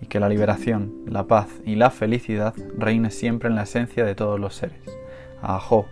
y que la liberación, la paz y la felicidad reine siempre en la esencia de todos los seres. Ajo.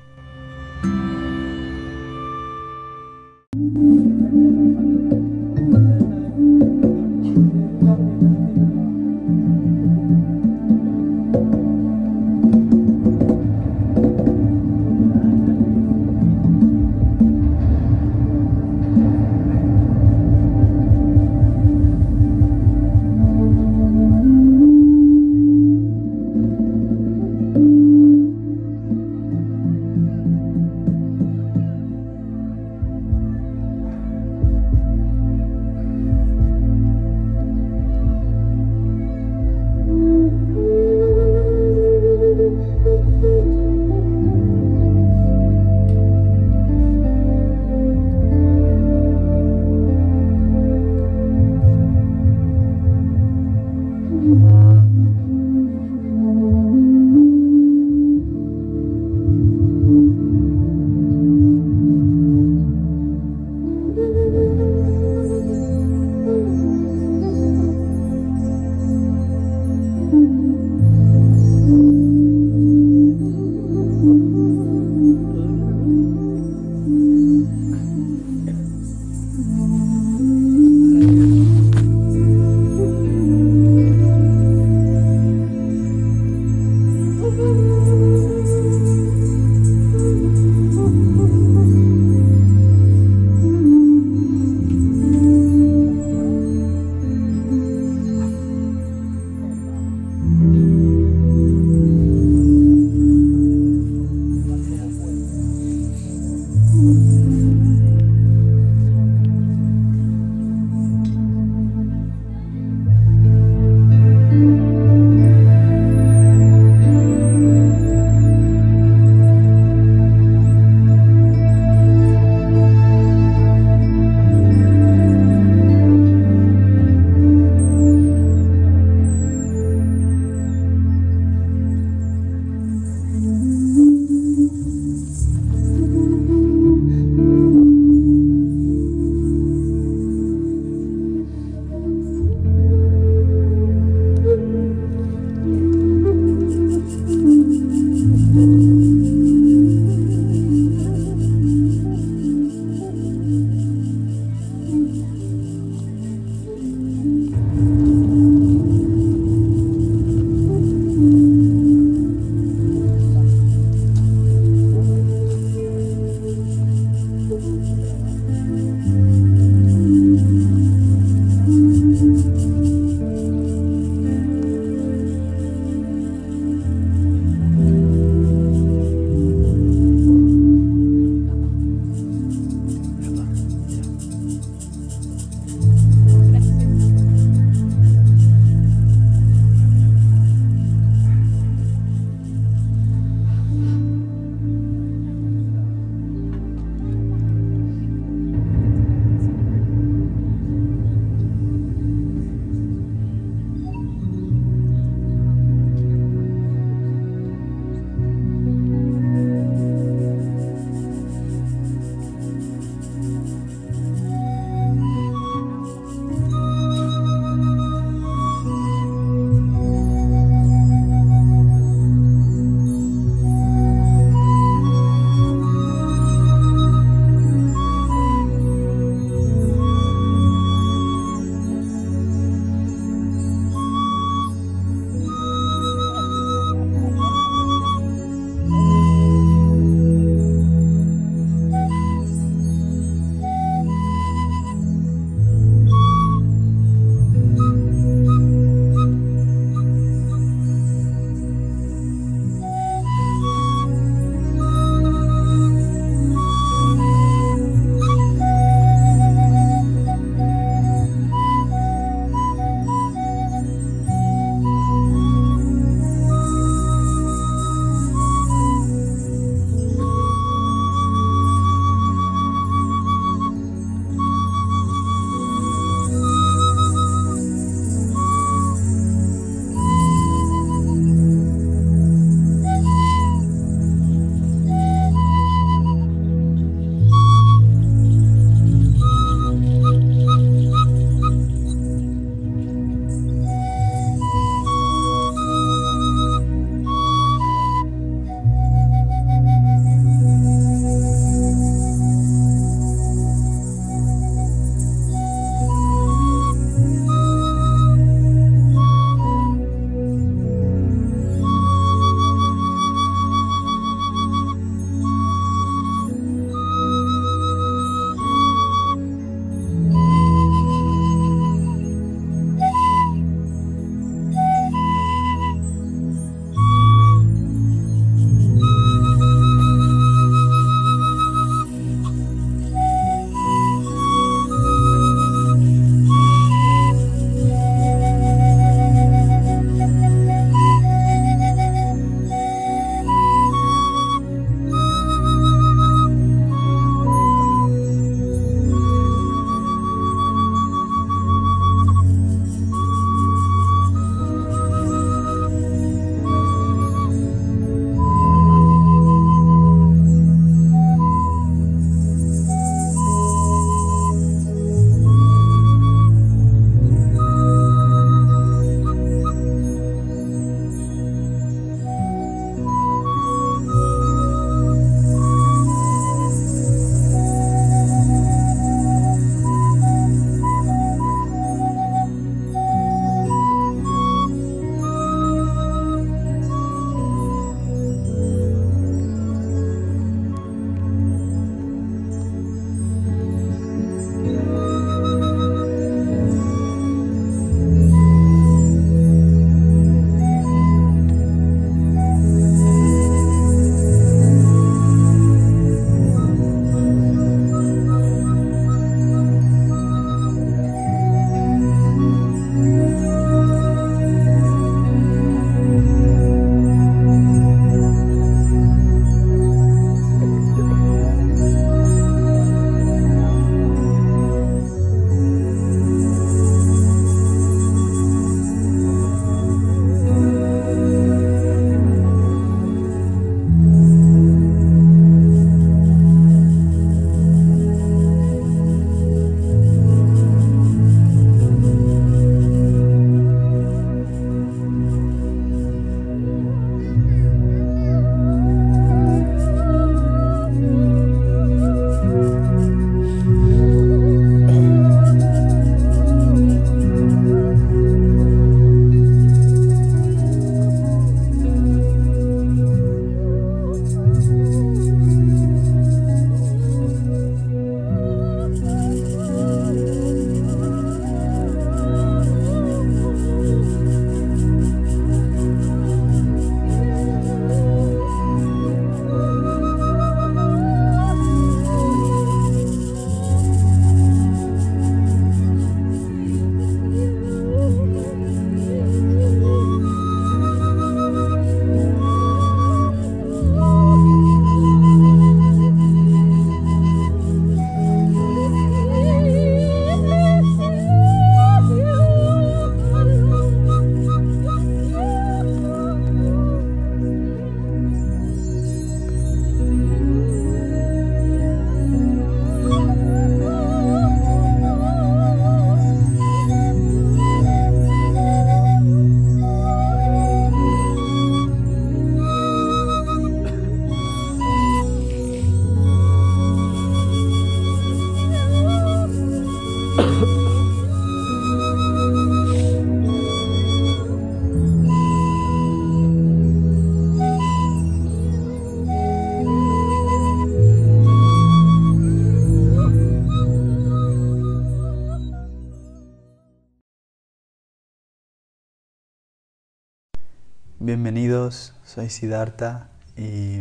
Soy Siddhartha y,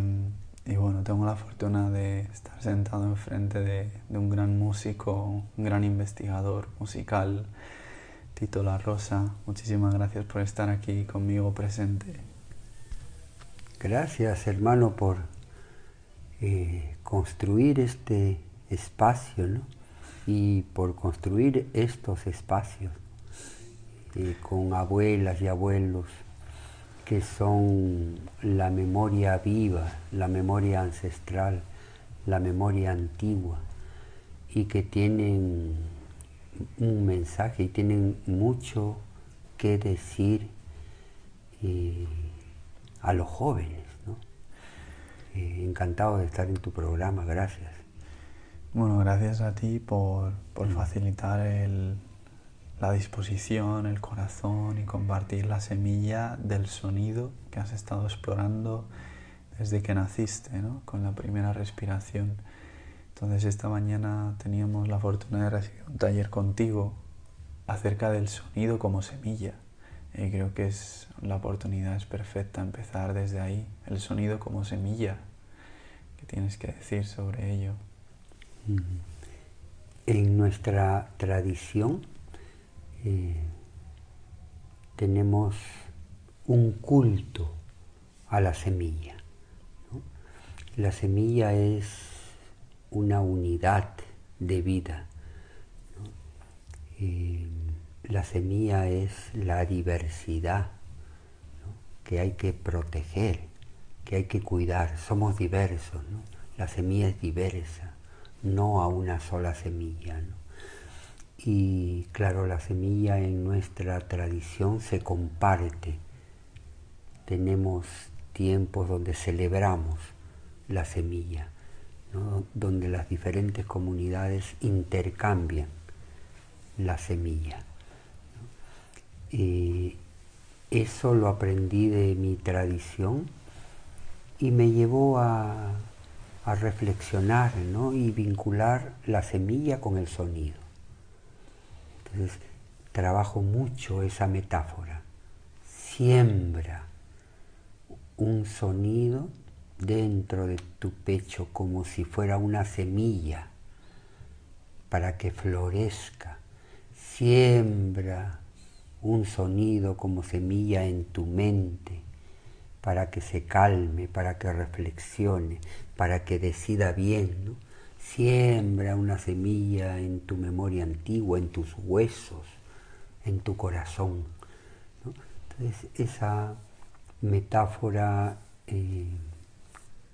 bueno, tengo la fortuna de estar sentado enfrente de, de un gran músico, un gran investigador musical, Tito La Rosa. Muchísimas gracias por estar aquí conmigo presente. Gracias hermano por eh, construir este espacio ¿no? y por construir estos espacios eh, con abuelas y abuelos que son la memoria viva, la memoria ancestral, la memoria antigua y que tienen un mensaje y tienen mucho que decir eh, a los jóvenes. ¿no? Eh, encantado de estar en tu programa, gracias. Bueno, gracias a ti por, por facilitar el, la disposición, el corazón y compartir la semilla del sonido que has estado explorando desde que naciste, ¿no? con la primera respiración. Entonces esta mañana teníamos la fortuna de recibir un taller contigo acerca del sonido como semilla. Y creo que es la oportunidad es perfecta empezar desde ahí, el sonido como semilla. ¿Qué tienes que decir sobre ello? En nuestra tradición eh, tenemos un culto a la semilla. La semilla es una unidad de vida. Eh, la semilla es la diversidad que hay que proteger, que hay que cuidar. Somos diversos. La semilla es diversa, no a una sola semilla. Y claro, la semilla en nuestra tradición se comparte. Tenemos tiempos donde celebramos la semilla, donde las diferentes comunidades intercambian la semilla. Eso lo aprendí de mi tradición y me llevó a, a reflexionar y vincular la semilla con el sonido. Entonces, trabajo mucho esa metáfora. Siembra un sonido dentro de tu pecho como si fuera una semilla para que florezca. Siembra un sonido como semilla en tu mente para que se calme, para que reflexione, para que decida bien. ¿no? Siembra una semilla en tu memoria antigua, en tus huesos, en tu corazón. Entonces, esa metáfora eh,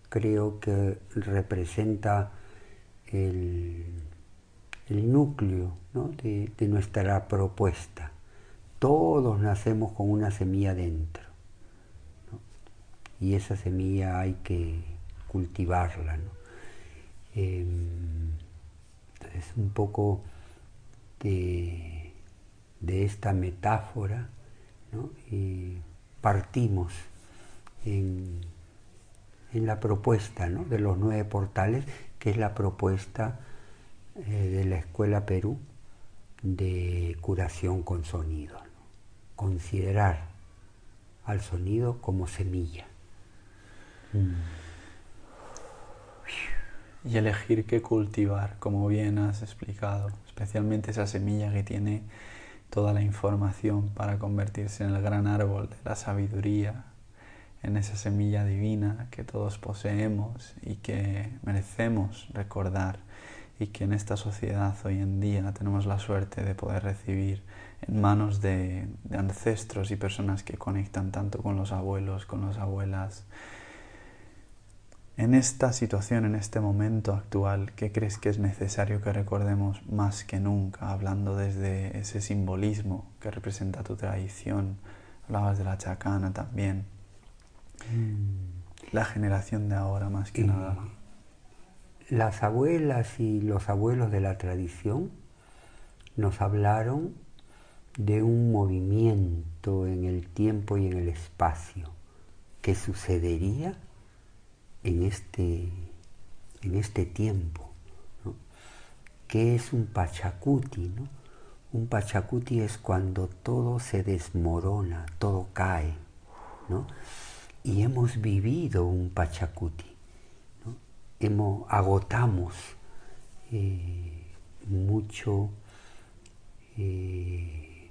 creo que representa el, núcleo de, de, nuestra propuesta. Todos nacemos con una semilla dentro. Y esa semilla hay que cultivarla. Em, es un poco de, esta metáfora y partimos en, la propuesta de los nueve portales, que es la propuesta eh, de la Escuela Perú de curación con sonido. Considerar al sonido como semilla. Mm y elegir qué cultivar, como bien has explicado, especialmente esa semilla que tiene toda la información para convertirse en el gran árbol de la sabiduría, en esa semilla divina que todos poseemos y que merecemos recordar y que en esta sociedad hoy en día tenemos la suerte de poder recibir en manos de, de ancestros y personas que conectan tanto con los abuelos, con las abuelas, en esta situación, en este momento actual, ¿qué crees que es necesario que recordemos más que nunca, hablando desde ese simbolismo que representa tu tradición? Hablabas de la chacana también. Mm. La generación de ahora más que nada. Las abuelas y los abuelos de la tradición nos hablaron de un movimiento en el tiempo y en el espacio que sucedería en este, en este tiempo. ¿Qué es un pachacuti? ¿no? Un pachacuti es cuando todo se desmorona, todo cae. ¿no? Y hemos vivido un pachacuti. Hemos, agotamos eh, mucho, eh,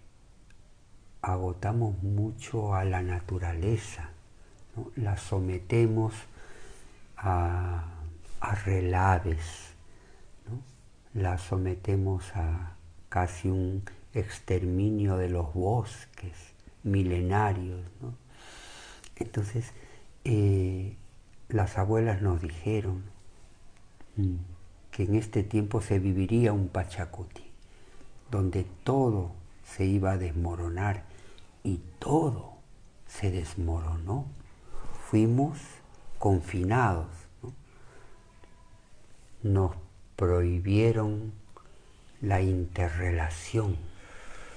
agotamos mucho a la naturaleza, la sometemos a, relaves, ¿no? la sometemos a casi un exterminio de los bosques milenarios. ¿no? Entonces, eh, las abuelas nos dijeron mm, que en este tiempo se viviría un Pachacuti, donde todo se iba a desmoronar y todo se desmoronó. Fuimos confinados. ¿no? Nos prohibieron la interrelación,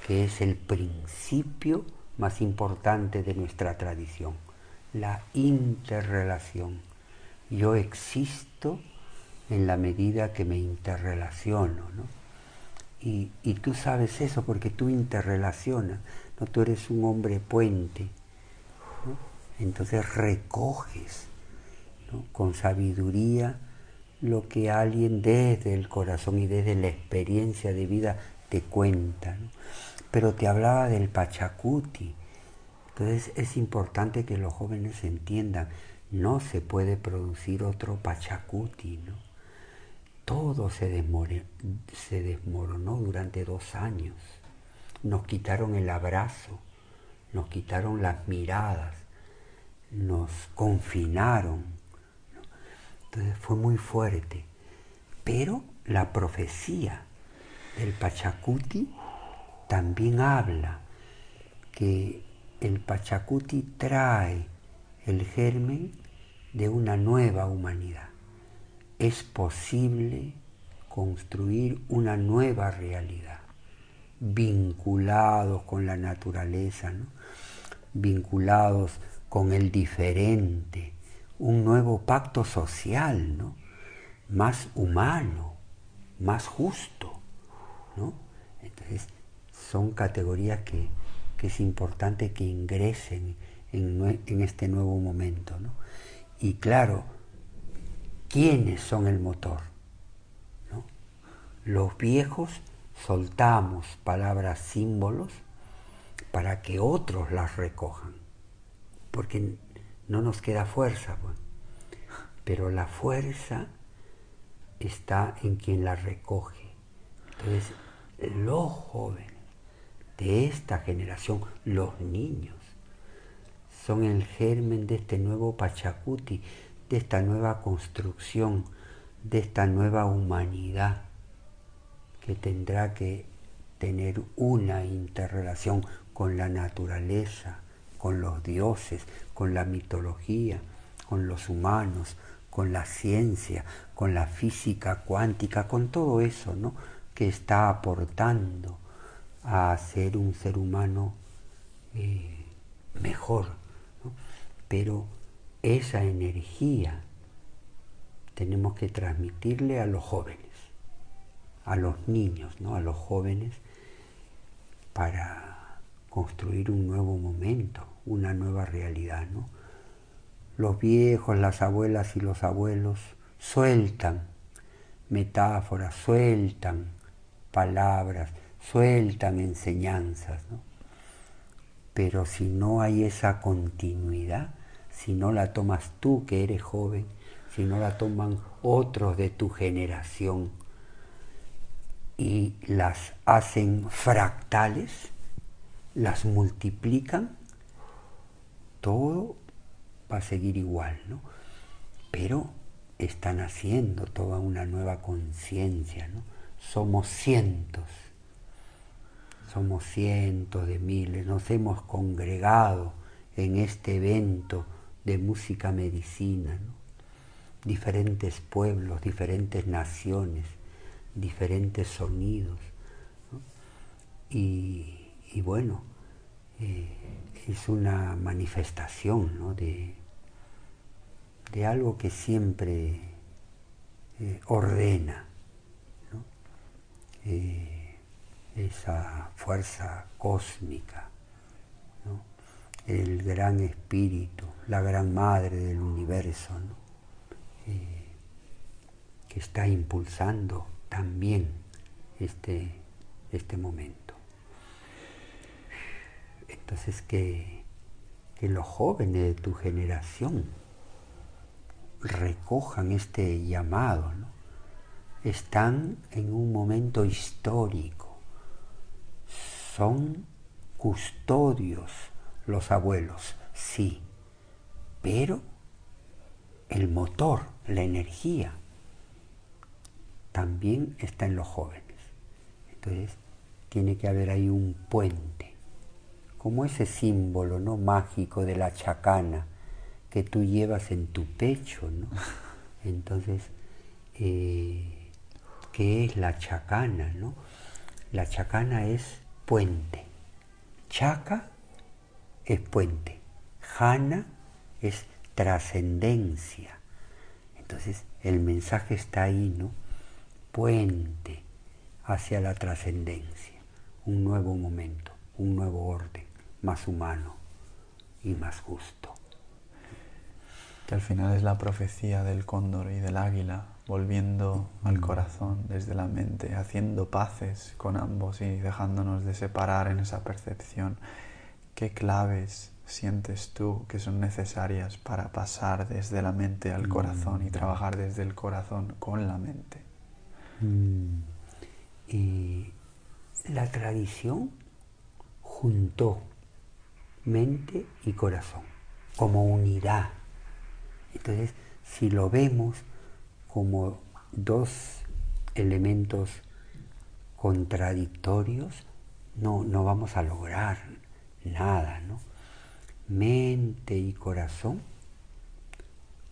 que es el principio más importante de nuestra tradición, la interrelación. Yo existo en la medida que me interrelaciono, ¿no? Y, y, tú sabes eso porque tú interrelacionas, ¿no? tú eres un hombre puente, entonces recoges con sabiduría lo que alguien desde el corazón y desde la experiencia de vida te cuenta. Pero te hablaba del Pachacuti, entonces es importante que los jóvenes entiendan, no se puede producir otro Pachacuti. Todo se desmoronó durante dos años. Nos quitaron el abrazo, nos quitaron las miradas, nos confinaron. Entonces fue muy fuerte. Pero la profecía del Pachacuti también habla que el Pachacuti trae el germen de una nueva humanidad es posible construir una nueva realidad, vinculados con la naturaleza, ¿no? vinculados con el diferente, un nuevo pacto social, ¿no? más humano, más justo. ¿no? Entonces, son categorías que, es importante que ingresen en, este nuevo momento. ¿no? Y claro, ¿Quiénes son el motor? Los viejos soltamos palabras símbolos para que otros las recojan, porque no nos queda fuerza. Pues. Pero la fuerza está en quien la recoge. Entonces, los jóvenes de esta generación, los niños, son el germen de este nuevo Pachacuti, de esta nueva construcción, de esta nueva humanidad que tendrá que tener una interrelación con la naturaleza, con los dioses, con la mitología, con los humanos, con la ciencia, con la física cuántica, con todo eso, ¿no? que está aportando a ser un ser humano eh, mejor. Pero esa energía tenemos que transmitirle a los jóvenes, a los niños, ¿no? a los jóvenes, para construir un nuevo momento, una nueva realidad. ¿no? Los viejos, las abuelas y los abuelos sueltan metáforas, sueltan palabras, sueltan enseñanzas. ¿no? Pero si no hay esa continuidad, si no la tomas tú que eres joven, si no la toman otros de tu generación y las hacen fractales, las multiplican, todo va a seguir igual, ¿no? Pero están haciendo toda una nueva conciencia, ¿no? Somos cientos, somos cientos de miles, nos hemos congregado en este evento de música medicina, ¿no? diferentes pueblos, diferentes naciones, diferentes sonidos. ¿no? y, bueno, eh, es una manifestación de, de, algo que siempre eh, ordena eh, esa fuerza cósmica, el gran espíritu, la gran madre del universo, que está impulsando también este, este momento. Entonces que, que los jóvenes de tu generación recojan este llamado, están en un momento histórico, son custodios los abuelos, sí, pero el motor, la energía, también está en los jóvenes. Entonces, tiene que haber ahí un puente, como ese símbolo no mágico de la chacana que tú llevas en tu pecho, ¿no? Entonces, eh, ¿qué es la chacana, no? La chacana es puente. Chaca es puente. Jana es trascendencia. Entonces, el mensaje está ahí, ¿no? puente hacia la trascendencia, un nuevo momento, un nuevo orden, más humano y más justo. Que al final es la profecía del cóndor y del águila, volviendo al corazón desde la mente, haciendo paces con ambos y dejándonos de separar en esa percepción. ¿Qué claves sientes tú que son necesarias para pasar desde la mente al corazón y mm. trabajar desde el corazón con la mente? Mm. y la tradición juntó mente y corazón como unidad. Entonces, si lo vemos como dos elementos contradictorios, no, no vamos a lograr nada, ¿no? Mente y corazón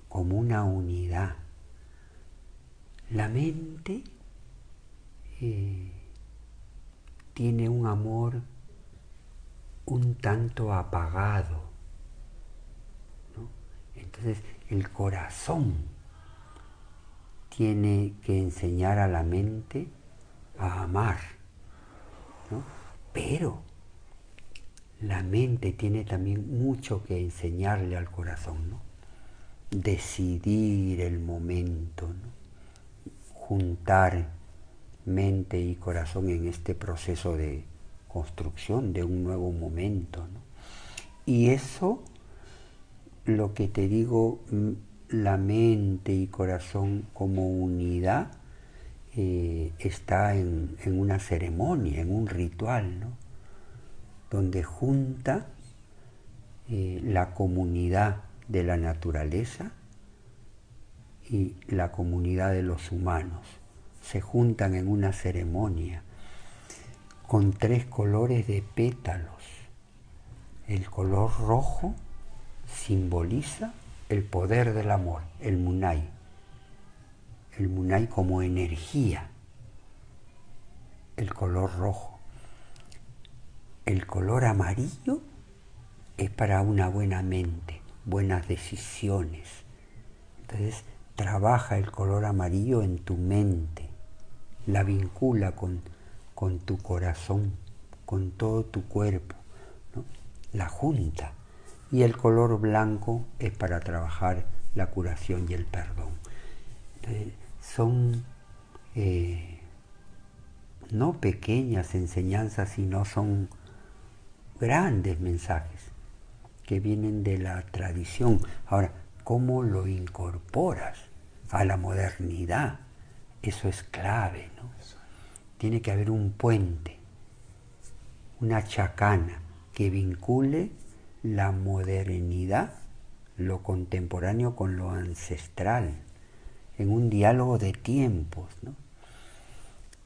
como una unidad. La mente eh, tiene un amor un tanto apagado. Entonces el corazón tiene que enseñar a la mente a amar. Pero la mente tiene también mucho que enseñarle al corazón. ¿no? Decidir el momento, juntar mente y corazón en este proceso de construcción de un nuevo momento. Y eso, lo que te digo, la mente y corazón como unidad, eh, está en, una ceremonia, en un ritual, donde junta eh, la comunidad de la naturaleza y la comunidad de los humanos. Se juntan en una ceremonia con tres colores de pétalos. El color rojo simboliza el poder del amor, el munay. El munay como energía. El color rojo. El color amarillo es para una buena mente, buenas decisiones. Entonces trabaja el color amarillo en tu mente la vincula con, con tu corazón, con todo tu cuerpo, la junta. Y el color blanco es para trabajar la curación y el perdón. son eh, no pequeñas enseñanzas, sino son grandes mensajes que vienen de la tradición. Ahora, ¿cómo lo incorporas a la modernidad? Eso es clave, ¿no? Tiene que haber un puente, una chacana que vincule la modernidad, lo contemporáneo con lo ancestral, en un diálogo de tiempos, ¿no?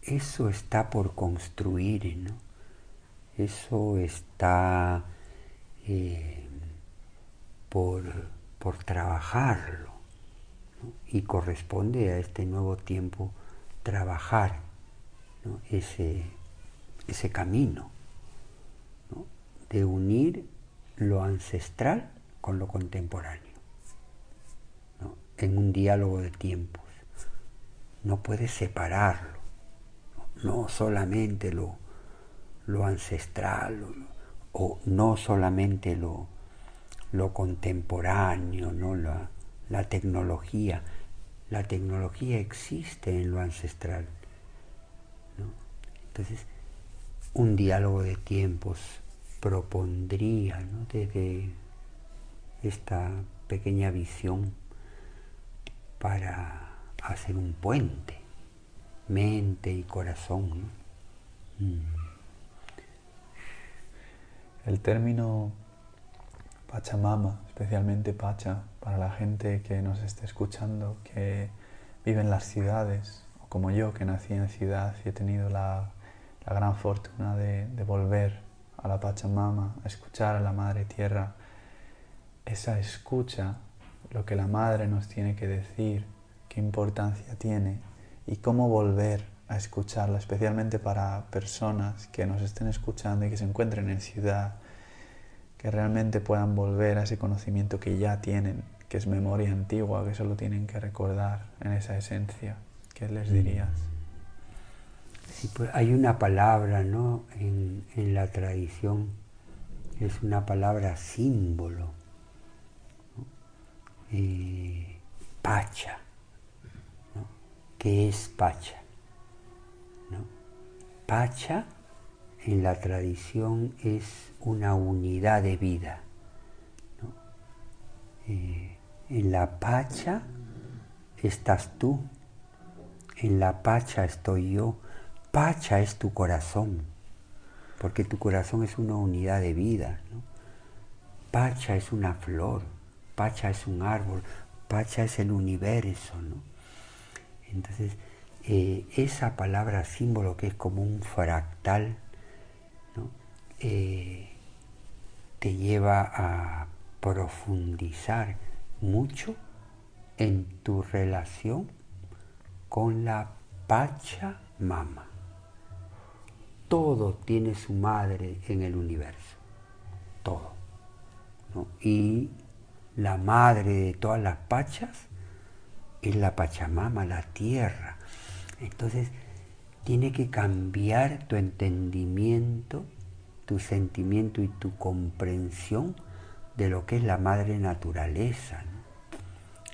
Eso está por construir, ¿no? Eso está eh, por, por trabajarlo y corresponde a este nuevo tiempo trabajar ese, ese camino de unir lo ancestral con lo contemporáneo, en un diálogo de tiempos. No puedes separarlo, no solamente lo, lo ancestral o, no solamente lo, lo contemporáneo, ¿no? la, la tecnología. La tecnología existe en lo ancestral. Entonces, un diálogo de tiempos propondría desde esta pequeña visión para hacer un puente, mente y corazón. Mm. El término Pachamama, especialmente Pacha, para la gente que nos esté escuchando, que vive en las ciudades, o como yo, que nací en ciudad y he tenido la, gran fortuna de, de volver a la Pachamama, a escuchar a la Madre Tierra, esa escucha, lo que la Madre nos tiene que decir, qué importancia tiene y cómo volver a escucharla, especialmente para personas que nos estén escuchando y que se encuentren en ciudad, que realmente puedan volver a ese conocimiento que ya tienen, que es memoria antigua, que solo tienen que recordar en esa esencia. ¿Qué les dirías? Pues hay una palabra ¿no? en, la tradición, es una palabra símbolo, eh, pacha, ¿no? ¿qué es pacha? ¿no? Pacha en la tradición es una unidad de vida. Eh, en la pacha estás tú, en la pacha estoy yo. Pacha es tu corazón, porque tu corazón es una unidad de vida. Pacha es una flor, Pacha es un árbol, Pacha es el universo. Entonces, eh, esa palabra símbolo que es como un fractal, eh, te lleva a profundizar mucho en tu relación con la Pachamama. Todo tiene su madre en el universo, todo. Y la madre de todas las pachas es la Pachamama, la tierra. Entonces, tiene que cambiar tu entendimiento tu sentimiento y tu comprensión de lo que es la madre naturaleza.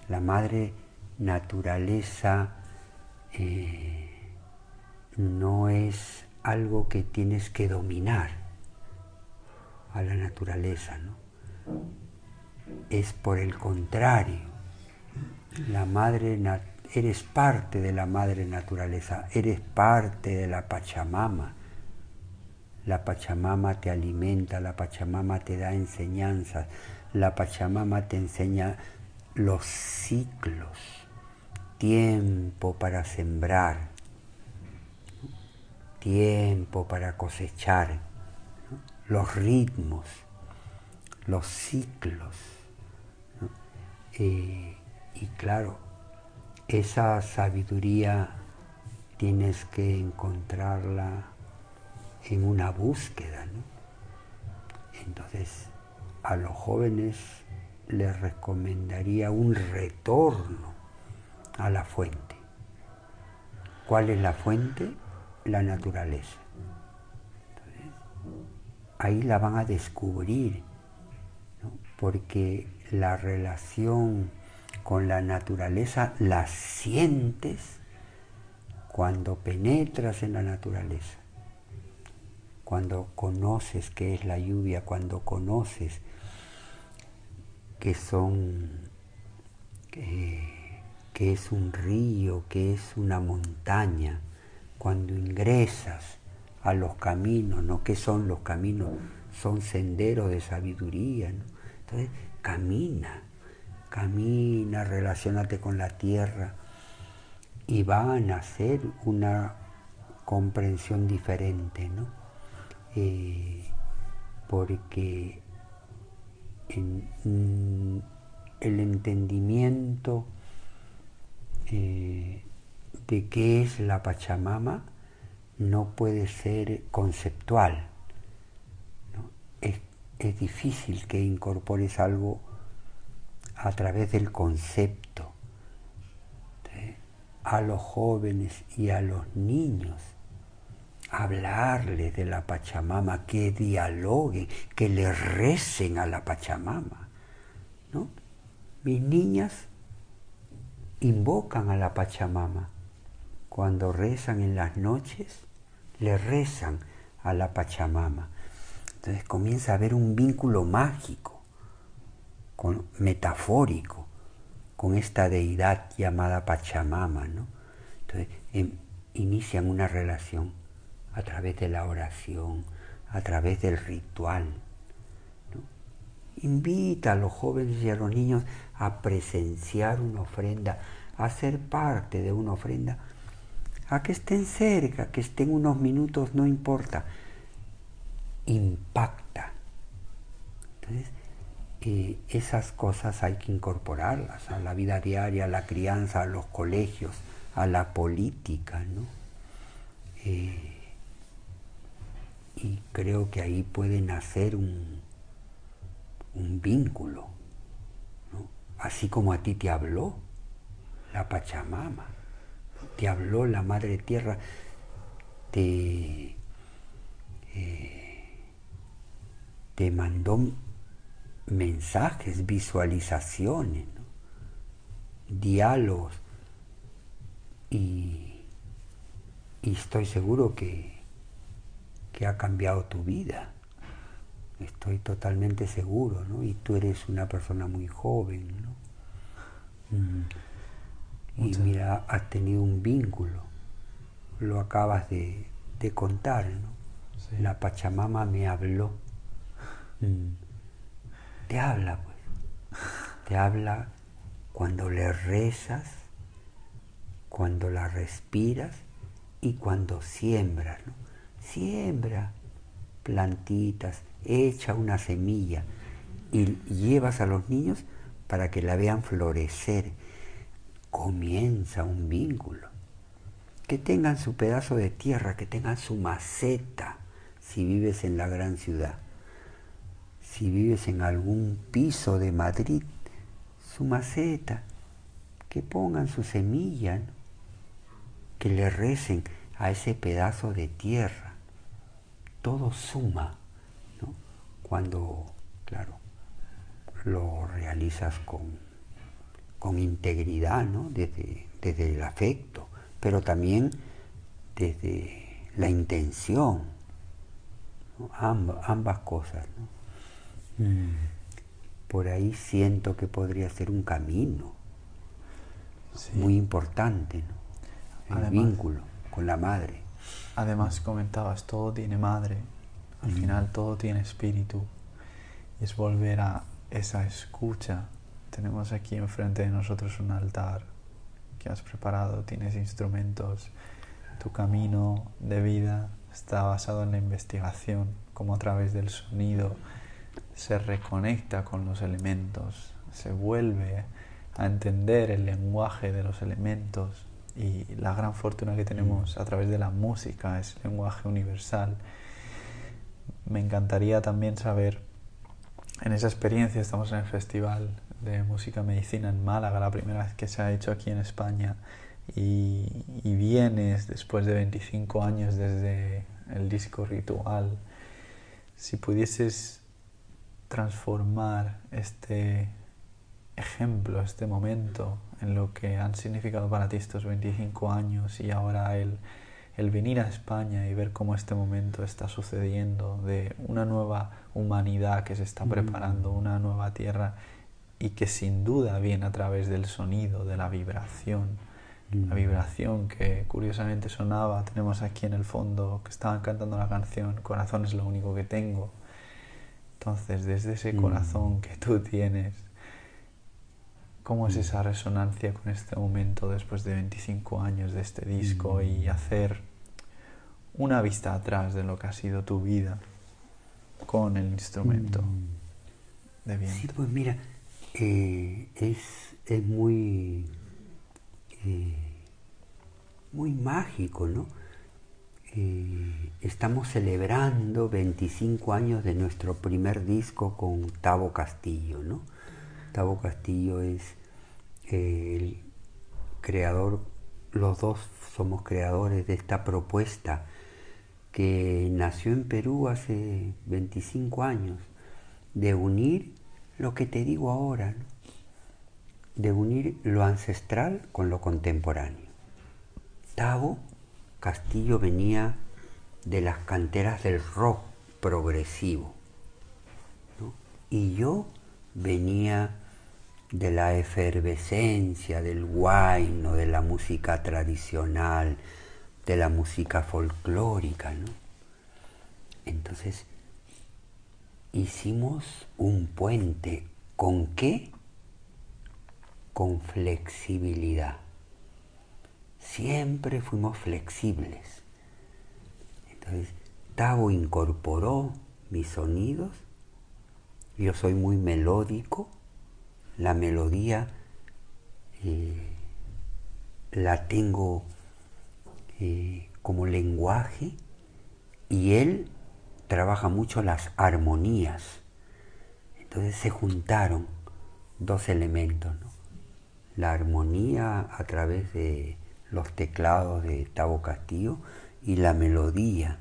La madre naturaleza eh, no es algo que tienes que dominar a la naturaleza, ¿no? Es por el contrario, la madre eres parte de la madre naturaleza, eres parte de la Pachamama, la Pachamama te alimenta, la Pachamama te da enseñanzas, la Pachamama te enseña los ciclos, tiempo para sembrar, tiempo para cosechar, los ritmos, los ciclos. Eh, y claro, esa sabiduría tienes que encontrarla en una búsqueda. Entonces, a los jóvenes les recomendaría un retorno a la fuente. ¿Cuál es la fuente? La naturaleza. ahí la van a descubrir, porque la relación con la naturaleza la sientes cuando penetras en la naturaleza cuando conoces qué es la lluvia, cuando conoces que son, que, es un río, que es una montaña, cuando ingresas a los caminos, ¿no? ¿Qué son los caminos? Son senderos de sabiduría, Entonces, camina, camina, relacionate con la tierra y va a nacer una comprensión diferente, ¿no? Eh, porque mm, el entendimiento eh, de qué es la Pachamama no puede ser conceptual. Es, es difícil que incorpores algo a través del concepto a los jóvenes y a los niños hablarles de la Pachamama, que dialoguen, que le recen a la Pachamama. ¿no? Mis niñas invocan a la Pachamama. Cuando rezan en las noches, le rezan a la Pachamama. Entonces comienza a haber un vínculo mágico, con, metafórico, con esta deidad llamada Pachamama. ¿no? Entonces em, inician una relación a través de la oración, a través del ritual. Invita a los jóvenes y a los niños a presenciar una ofrenda, a ser parte de una ofrenda, a que estén cerca, que estén unos minutos, no importa. Impacta. Entonces, eh, esas cosas hay que incorporarlas a la vida diaria, a la crianza, a los colegios, a la política, ¿no? Eh, y creo que ahí puede nacer un, un vínculo, así como a ti te habló la Pachamama, te habló la Madre Tierra, te, eh, te mandó mensajes, visualizaciones, diálogos, y, estoy seguro que ha cambiado tu vida. Estoy totalmente seguro, ¿no? Y tú eres una persona muy joven, ¿no? Mm. Y mira, has tenido un vínculo, lo acabas de, contar, ¿no? La Pachamama me habló. Mm. Te habla, pues. Te habla cuando le rezas, cuando la respiras y cuando siembras, ¿no? siembra plantitas, echa una semilla y llevas a los niños para que la vean florecer. Comienza un vínculo. Que tengan su pedazo de tierra, que tengan su maceta, si vives en la gran ciudad. Si vives en algún piso de Madrid, su maceta, que pongan su semilla, que le recen a ese pedazo de tierra todo suma, ¿no? cuando, claro, lo realizas con, con integridad, ¿no? desde, desde el afecto, pero también desde la intención, ambas cosas. ¿no? Mm. Por ahí siento que podría ser un camino muy importante, ¿no? el vínculo con la madre. Además comentabas, todo tiene madre, al final todo tiene espíritu. Es volver a esa escucha. Tenemos aquí enfrente de nosotros un altar que has preparado, tienes instrumentos. Tu camino de vida está basado en la investigación, como a través del sonido se reconecta con los elementos, se vuelve a entender el lenguaje de los elementos y la gran fortuna que tenemos a través de la música es lenguaje universal. Me encantaría también saber, en esa experiencia estamos en el Festival de Música Medicina en Málaga, la primera vez que se ha hecho aquí en España, y, y vienes después de 25 años desde el disco ritual. Si pudieses transformar este ejemplo, este momento, en lo que han significado para ti estos 25 años y ahora el, el venir a España y ver cómo este momento está sucediendo, de una nueva humanidad que se está preparando, una nueva tierra y que sin duda viene a través del sonido, de la vibración. La mm. vibración que curiosamente sonaba, tenemos aquí en el fondo que estaban cantando la canción Corazón es lo único que tengo. Entonces, desde ese mm. corazón que tú tienes, ¿Cómo es esa resonancia con este momento después de 25 años de este disco y mm. hacer una vista atrás de lo que ha sido tu vida con el instrumento mm. de viento? Sí, pues mira, eh, es, es, muy, eh, muy mágico, ¿no? Eh, estamos celebrando 25 años de nuestro primer disco con Tavo Castillo, ¿no? Tavo Castillo es el creador, los dos somos creadores de esta propuesta que nació en Perú hace 25 años, de unir lo que te digo ahora, de unir lo ancestral con lo contemporáneo. Tavo Castillo venía de las canteras del rock progresivo y yo venía de la efervescencia del guayno, de la música tradicional, de la música folclórica, ¿no? Entonces, hicimos un puente. ¿Con qué? Con flexibilidad. Siempre fuimos flexibles. Entonces, Tavo incorporó mis sonidos. Yo soy muy melódico. La melodía eh, la tengo eh, como lenguaje y él trabaja mucho las armonías. Entonces se juntaron dos elementos, la armonía a través de los teclados de Tavo Castillo y la melodía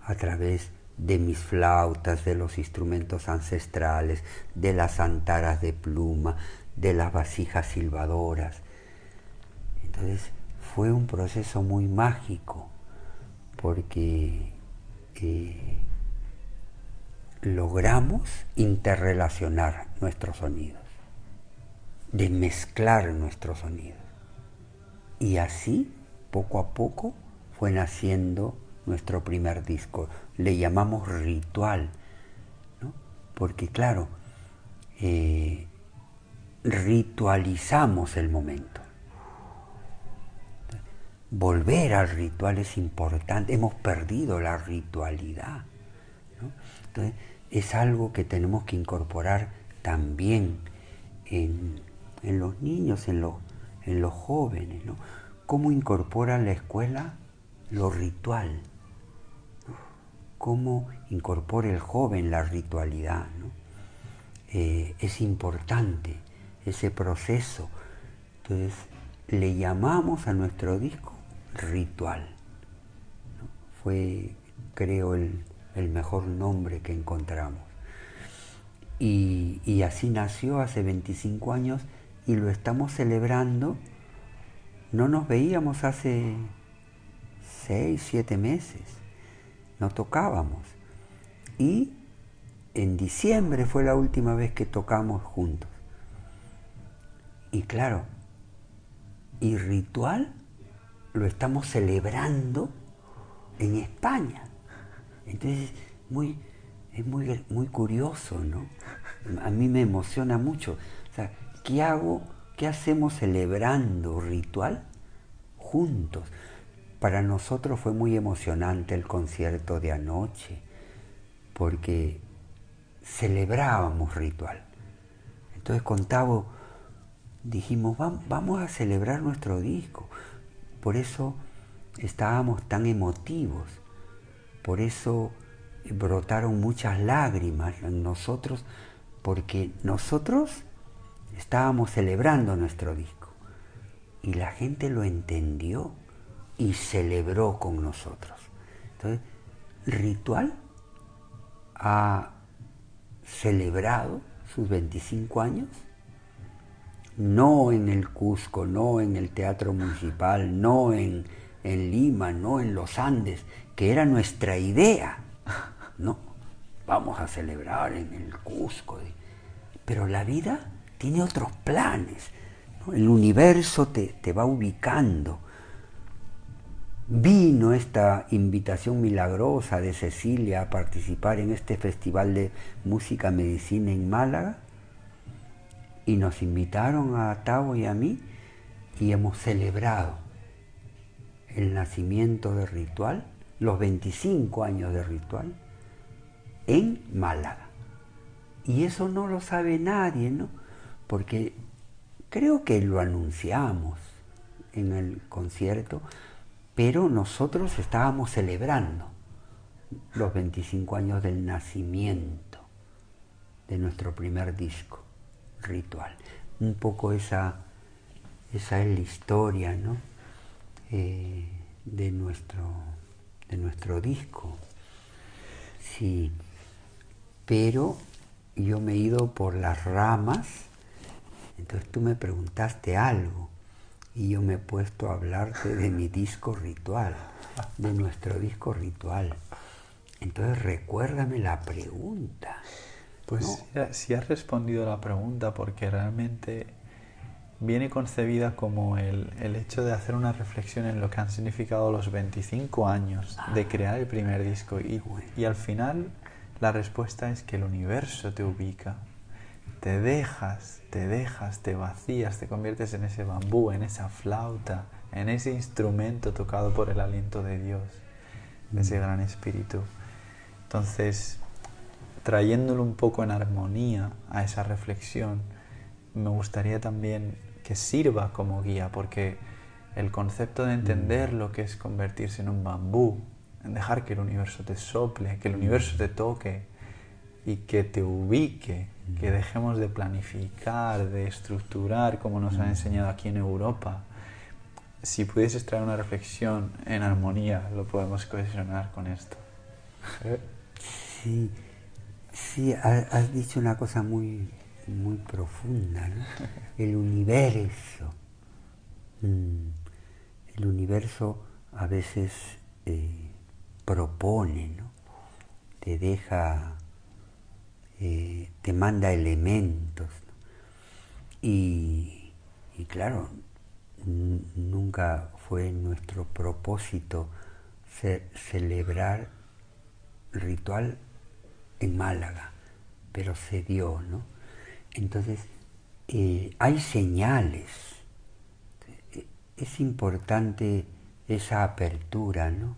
a través de mis flautas, de los instrumentos ancestrales, de las antaras de pluma, de las vasijas silbadoras. Entonces fue un proceso muy mágico porque logramos interrelacionar nuestros sonidos, de mezclar nuestros sonidos. Y así, poco a poco, fue naciendo nuestro primer disco. Le llamamos ritual, porque claro, eh, ritualizamos el momento volver al ritual es importante. Hemos perdido la ritualidad. Entonces, es algo que tenemos que incorporar también en, los niños, en los, en los jóvenes. ¿no? ¿Cómo incorpora la escuela lo ritual? ¿Cómo incorpora el joven la ritualidad? Eh, es importante ese proceso. Entonces, le llamamos a nuestro disco ritual. Fue, creo, el, mejor nombre que encontramos. Y, y, así nació hace 25 años y lo estamos celebrando. No nos veíamos hace 6, 7 meses. No tocábamos. Y en diciembre fue la última vez que tocamos juntos. Y claro, y ritual lo estamos celebrando en España. Entonces, muy, es muy, muy curioso, ¿no? A mí me emociona mucho. O sea, ¿qué hago? ¿Qué hacemos celebrando ritual juntos? Para nosotros fue muy emocionante el concierto de anoche, porque celebrábamos ritual. Entonces contaba, dijimos, vamos a celebrar nuestro disco. Por eso estábamos tan emotivos, por eso brotaron muchas lágrimas en nosotros, porque nosotros estábamos celebrando nuestro disco y la gente lo entendió y celebró con nosotros. Entonces, Ritual ha celebrado sus 25 años no en el Cusco, no en el Teatro Municipal, no en, Lima, no en los Andes, que era nuestra idea. No, vamos a celebrar en el Cusco. Pero la vida tiene otros planes. El universo te, te va ubicando. Vino esta invitación milagrosa de Cecilia a participar en este Festival de Música Medicina en Málaga y nos invitaron a Tavo y a mí y hemos celebrado el nacimiento de Ritual, los 25 años de Ritual, en Málaga. Y eso no lo sabe nadie, ¿no? Porque creo que lo anunciamos en el concierto, pero nosotros estábamos celebrando. los 25 años del nacimiento de nuestro primer disco, Ritual. Un poco esa, esa es la historia ¿no? Eh, de, nuestro, de nuestro disco. Sí, pero yo me he ido por las ramas, entonces tú me preguntaste algo y yo me he puesto a hablarte de mi disco ritual, de nuestro disco ritual. Entonces recuérdame la pregunta. Pues si has respondido a la pregunta, porque realmente viene concebida como el, el, hecho de hacer una reflexión en lo que han significado los 25 años de crear el primer disco. Y, y al final la respuesta es que el universo te ubica. Te dejas, te dejas, te vacías, te conviertes en ese bambú, en esa flauta, en ese instrumento tocado por el aliento de Dios, de ese gran espíritu. Entonces, trayéndolo un poco en armonía a esa reflexión, me gustaría también que sirva como guía, porque el concepto de entender lo que es convertirse en un bambú, en dejar que el universo te sople, que el universo te toque y que te ubique, que dejemos de planificar, de estructurar como nos han enseñado aquí en Europa. Si pudieses traer una reflexión en armonía, lo podemos cohesionar con esto. Sí. Sí, has dicho una cosa muy, muy profunda, ¿no? El universo. Mm, el universo a veces eh, propone, ¿no? Te deja, eh, te manda elementos. Y, y, claro, nunca fue nuestro propósito celebrar ritual en Málaga, pero se dio, ¿no? Entonces, eh, hay señales. Es importante esa apertura, ¿no?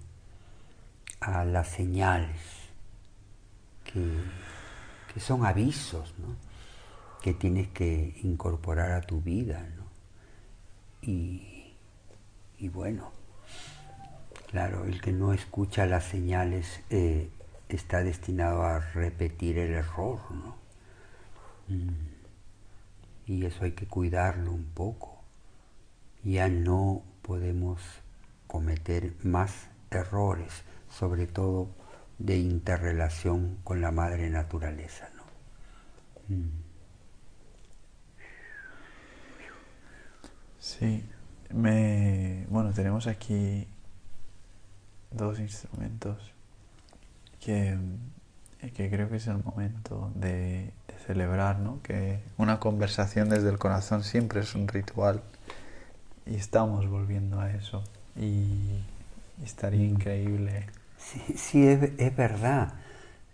A las señales, que, que son avisos, ¿no? Que tienes que incorporar a tu vida, ¿no? Y, y bueno, claro, el que no escucha las señales eh, está destinado a repetir el error, ¿no? Mm. Y eso hay que cuidarlo un poco. Ya no podemos cometer más errores, sobre todo de interrelación con la madre naturaleza, ¿no? Mm. Sí, me, bueno, tenemos aquí dos instrumentos que, que creo que es el momento de, celebrar, ¿no? que una conversación desde el corazón siempre es un ritual y estamos volviendo a eso y, estaría increíble. Sí, sí es, es, verdad.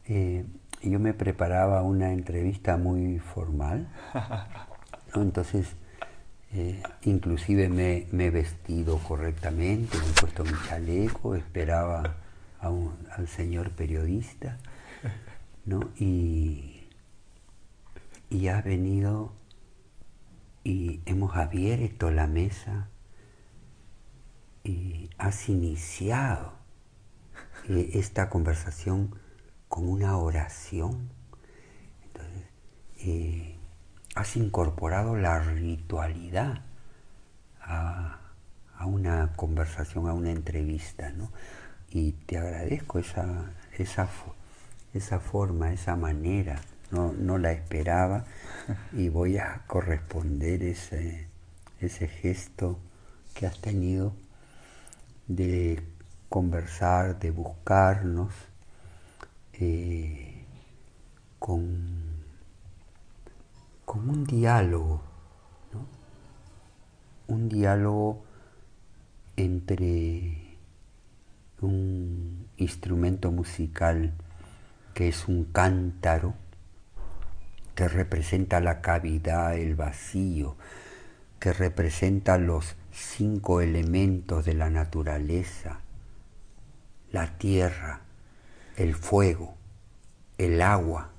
Eh, yo me preparaba una entrevista muy formal, entonces eh, inclusive me, me, he vestido correctamente, me he puesto mi chaleco, esperaba al señor periodista, ¿no? Y, y has venido y hemos abierto la mesa y has iniciado eh, esta conversación con una oración. Entonces, eh, has incorporado la ritualidad a, a, una conversación, a una entrevista, ¿no? Y te agradezco esa, esa, esa forma, esa manera. No, no, la esperaba y voy a corresponder ese, ese gesto que has tenido de conversar, de buscarnos eh, con, con un diálogo, ¿no? un diálogo entre un instrumento musical que es un cántaro, que representa la cavidad, el vacío, que representa los cinco elementos de la naturaleza, la tierra, el fuego, el agua,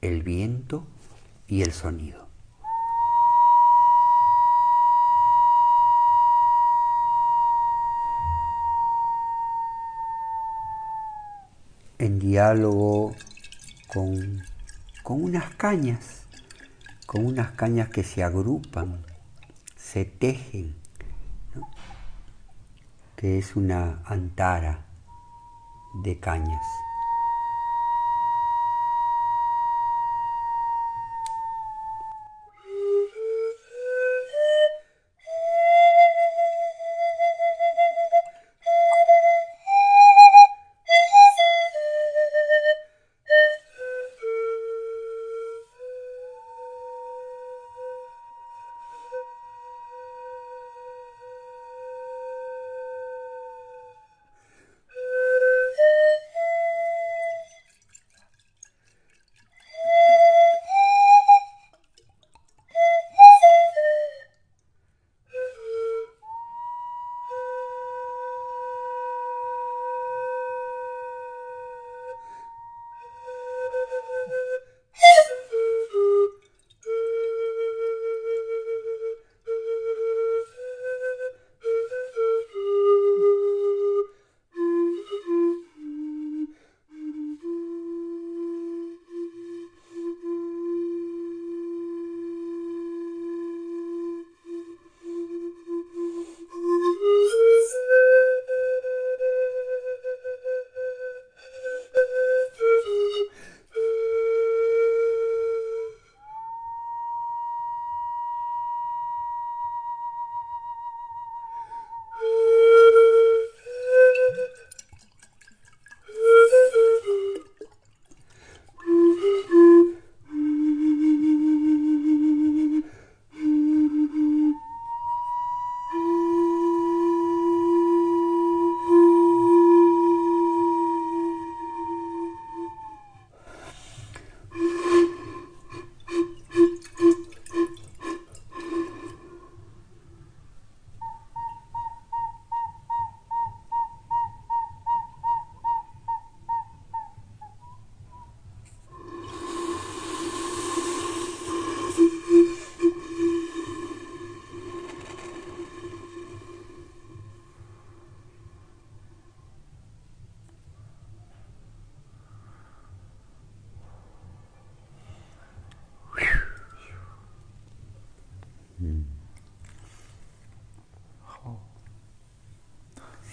el viento y el sonido. Diálogo con, con unas cañas, con unas cañas que se agrupan, se tejen, que es una antara de cañas.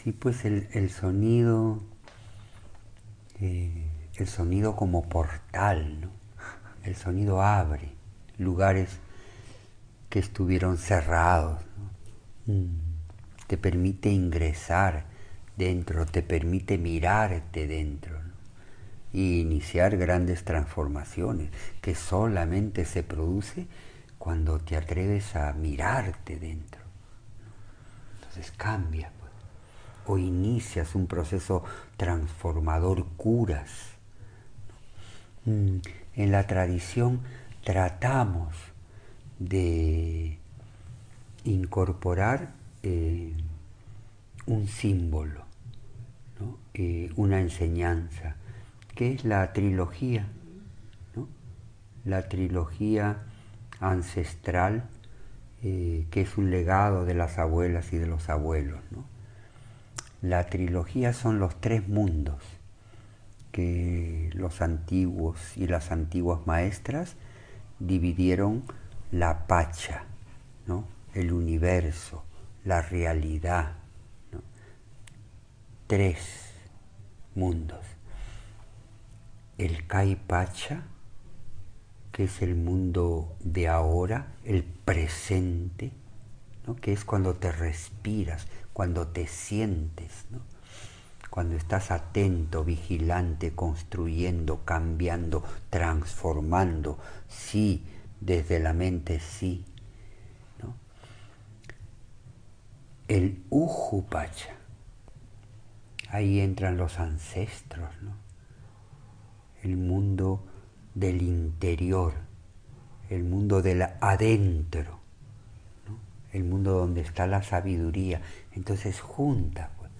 Sí, pues el, sonido, eh, el sonido como portal, ¿no? El sonido abre lugares que estuvieron cerrados, mm. te permite ingresar dentro, te permite mirarte dentro y iniciar grandes transformaciones que solamente se produce cuando te atreves a mirarte dentro. Entonces cambia o inicias un proceso transformador, curas. Mm, en la tradición tratamos de incorporar eh, un símbolo, eh, una enseñanza, que es la trilogía, la trilogía ancestral, eh, que es un legado de las abuelas y de los abuelos. La trilogía son los tres mundos que los antiguos y las antiguas maestras dividieron la pacha, ¿no? el universo, la realidad. Tres mundos. El Kai Pacha, que es el mundo de ahora, el presente, ¿no? que es cuando te respiras, cuando te sientes, cuando estás atento, vigilante, construyendo, cambiando, transformando, sí, desde la mente sí. El Ujupacha, ahí entran los ancestros, el mundo del interior, el mundo del adentro el mundo donde está la sabiduría. Entonces junta pues,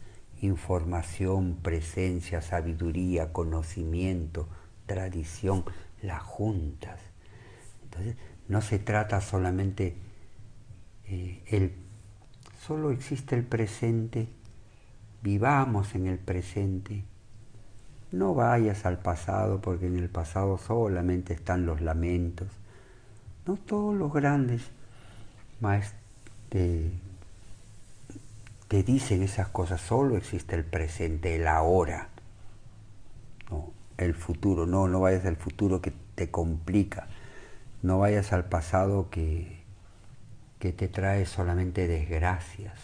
información, presencia, sabiduría, conocimiento, tradición, las juntas. Entonces no se trata solamente eh, el solo existe el presente, vivamos en el presente, no vayas al pasado porque en el pasado solamente están los lamentos. No todos los grandes maestros te, dicen esas cosas, solo existe el presente, el ahora, no, el futuro, no, no vayas al futuro que te complica, no vayas al pasado que, que te trae solamente desgracias,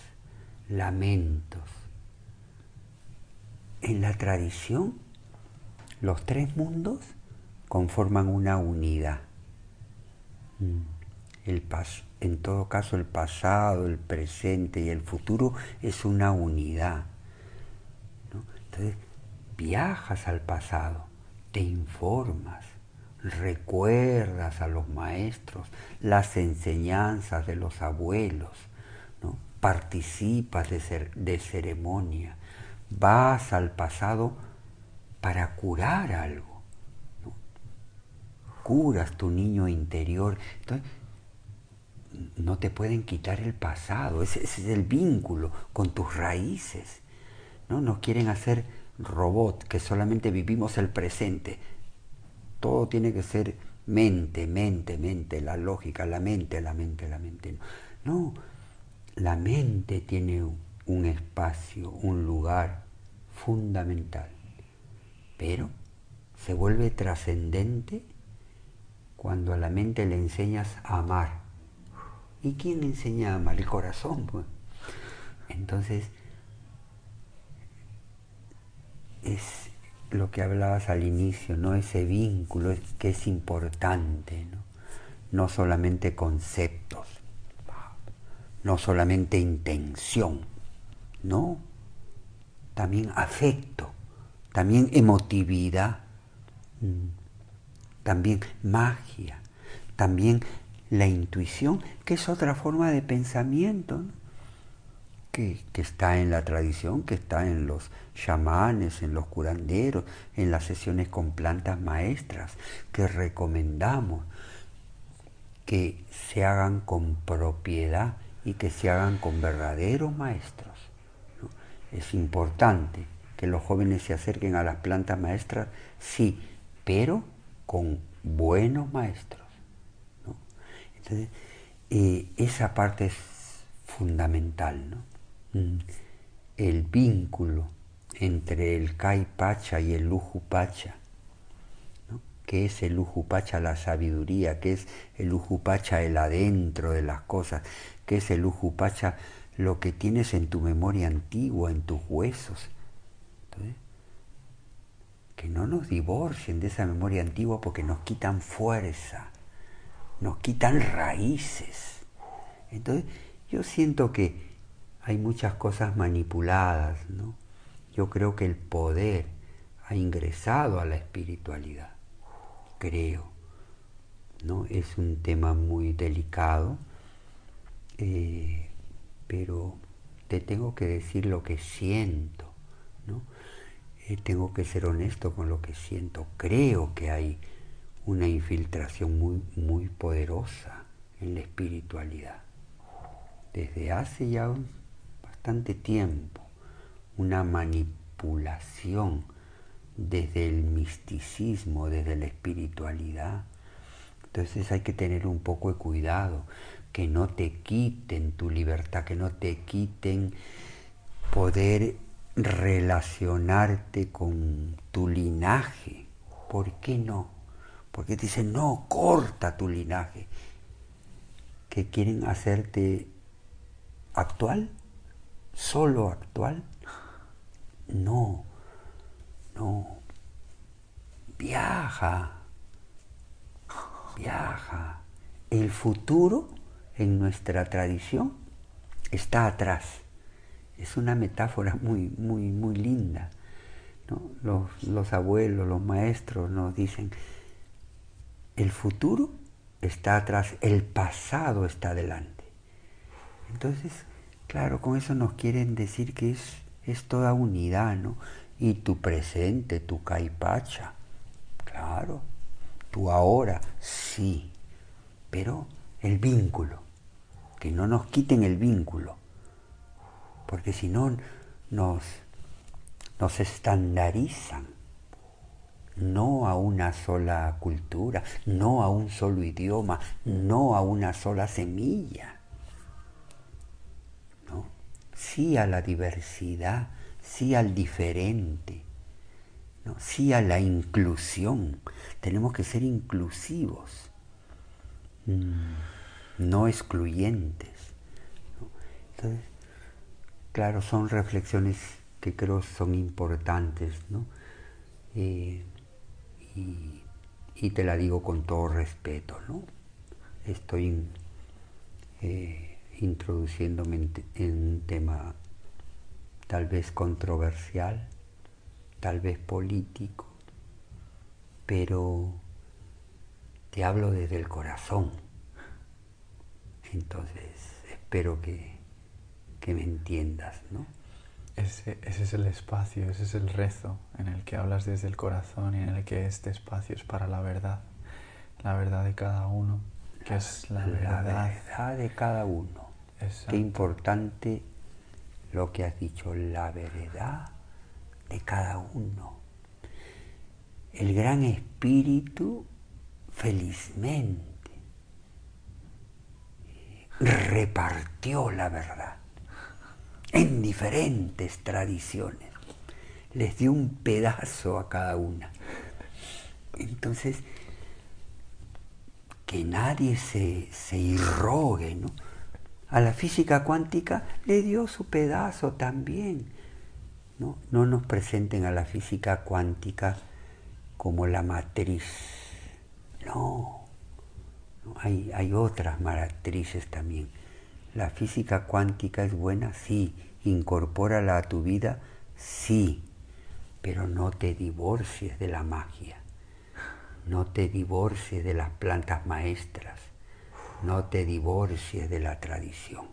lamentos. En la tradición, los tres mundos conforman una unidad. Mm. El en todo caso, el pasado, el presente y el futuro es una unidad. Entonces, viajas al pasado, te informas, recuerdas a los maestros, las enseñanzas de los abuelos, participas de, de ceremonia, vas al pasado para curar algo, curas tu niño interior. Entonces, no te pueden quitar el pasado, ese, es el vínculo con tus raíces. ¿no? Nos quieren hacer robot, que solamente vivimos el presente. Todo tiene que ser mente, mente, mente, la lógica, la mente, la mente, la mente. No, la mente tiene un espacio, un lugar fundamental, pero se vuelve trascendente cuando a la mente le enseñas a amar. ¿Y quién enseña a amar? El corazón. Pues. Entonces, es lo que hablabas al inicio, ¿no? Ese vínculo que es importante, ¿no? No solamente conceptos, no solamente intención, ¿no? También afecto, también emotividad, mm, también magia, también la intuición, que es otra forma de pensamiento, ¿no? que, está en la tradición, que está en los chamanes, en los curanderos, en las sesiones con plantas maestras, que recomendamos que se hagan con propiedad y que se hagan con verdaderos maestros. Es importante que los jóvenes se acerquen a las plantas maestras, sí, pero con buenos maestros. Entonces, eh, esa parte es fundamental, ¿no? Mm. el vínculo entre el Kai Pacha y el Luju Pacha. ¿no? ¿Qué es el Luju Pacha? La sabiduría. ¿Qué es el Luju Pacha? El adentro de las cosas. ¿Qué es el Luju Pacha? Lo que tienes en tu memoria antigua, en tus huesos. que no nos divorcien de esa memoria antigua porque nos quitan fuerza, nos quitan raíces. Entonces, yo siento que hay muchas cosas manipuladas, ¿no? Yo creo que el poder ha ingresado a la espiritualidad, creo, ¿no? Es un tema muy delicado, eh, pero te tengo que decir lo que siento, ¿no? Eh, tengo que ser honesto con lo que siento. Creo que hay una infiltración muy, muy poderosa en la espiritualidad. Desde hace ya un tiempo, una manipulación desde el misticismo, desde la espiritualidad. Entonces hay que tener un poco de cuidado, que no te quiten tu libertad, que no te quiten poder relacionarte con tu linaje. ¿Por qué no? Porque te dicen, no, corta tu linaje. Que quieren hacerte actual solo actual? No, no. Viaja, viaja. El futuro en nuestra tradición está atrás. Es una metáfora muy, muy, muy linda. Los, los abuelos, los maestros nos dicen, el futuro está atrás, el pasado está adelante. Entonces, Claro, con eso nos quieren decir que es, es toda unidad, ¿no? Y tu presente, tu caipacha, claro, tu ahora, sí, pero el vínculo, que no nos quiten el vínculo, porque si no nos, nos estandarizan no a una sola cultura, no a un solo idioma, no a una sola semilla. ¿no? Sí a la diversidad, sí al diferente, ¿no? sí a la inclusión. Tenemos que ser inclusivos, mm, no excluyentes. Entonces, claro, son reflexiones que creo son importantes, ¿no? Eh, y, te la digo con todo respeto, ¿no? Estoy eh, introduciéndome en, un tema tal vez controversial, tal vez político, pero te hablo desde el corazón. Entonces, espero que, que me entiendas, ¿no? Ese, es el espacio, ese es el rezo en el que hablas desde el corazón y en el que este espacio es para la verdad, la verdad de cada uno, que es la, verdad. verdad de cada uno. Qué importante lo que has dicho, la verdad de cada uno. El gran espíritu felizmente repartió la verdad en diferentes tradiciones. Les dio un pedazo a cada una. Entonces, que nadie se, se irrogue, ¿no? A la física cuántica le dio su pedazo también. ¿no? no nos presenten a la física cuántica como la matriz. No, Hay, hay otras matrices también. La física cuántica es buena, sí, incorpórala a tu vida, sí, pero no te divorcies de la magia, no te divorcies de las plantas maestras, no te divorcies de la tradición.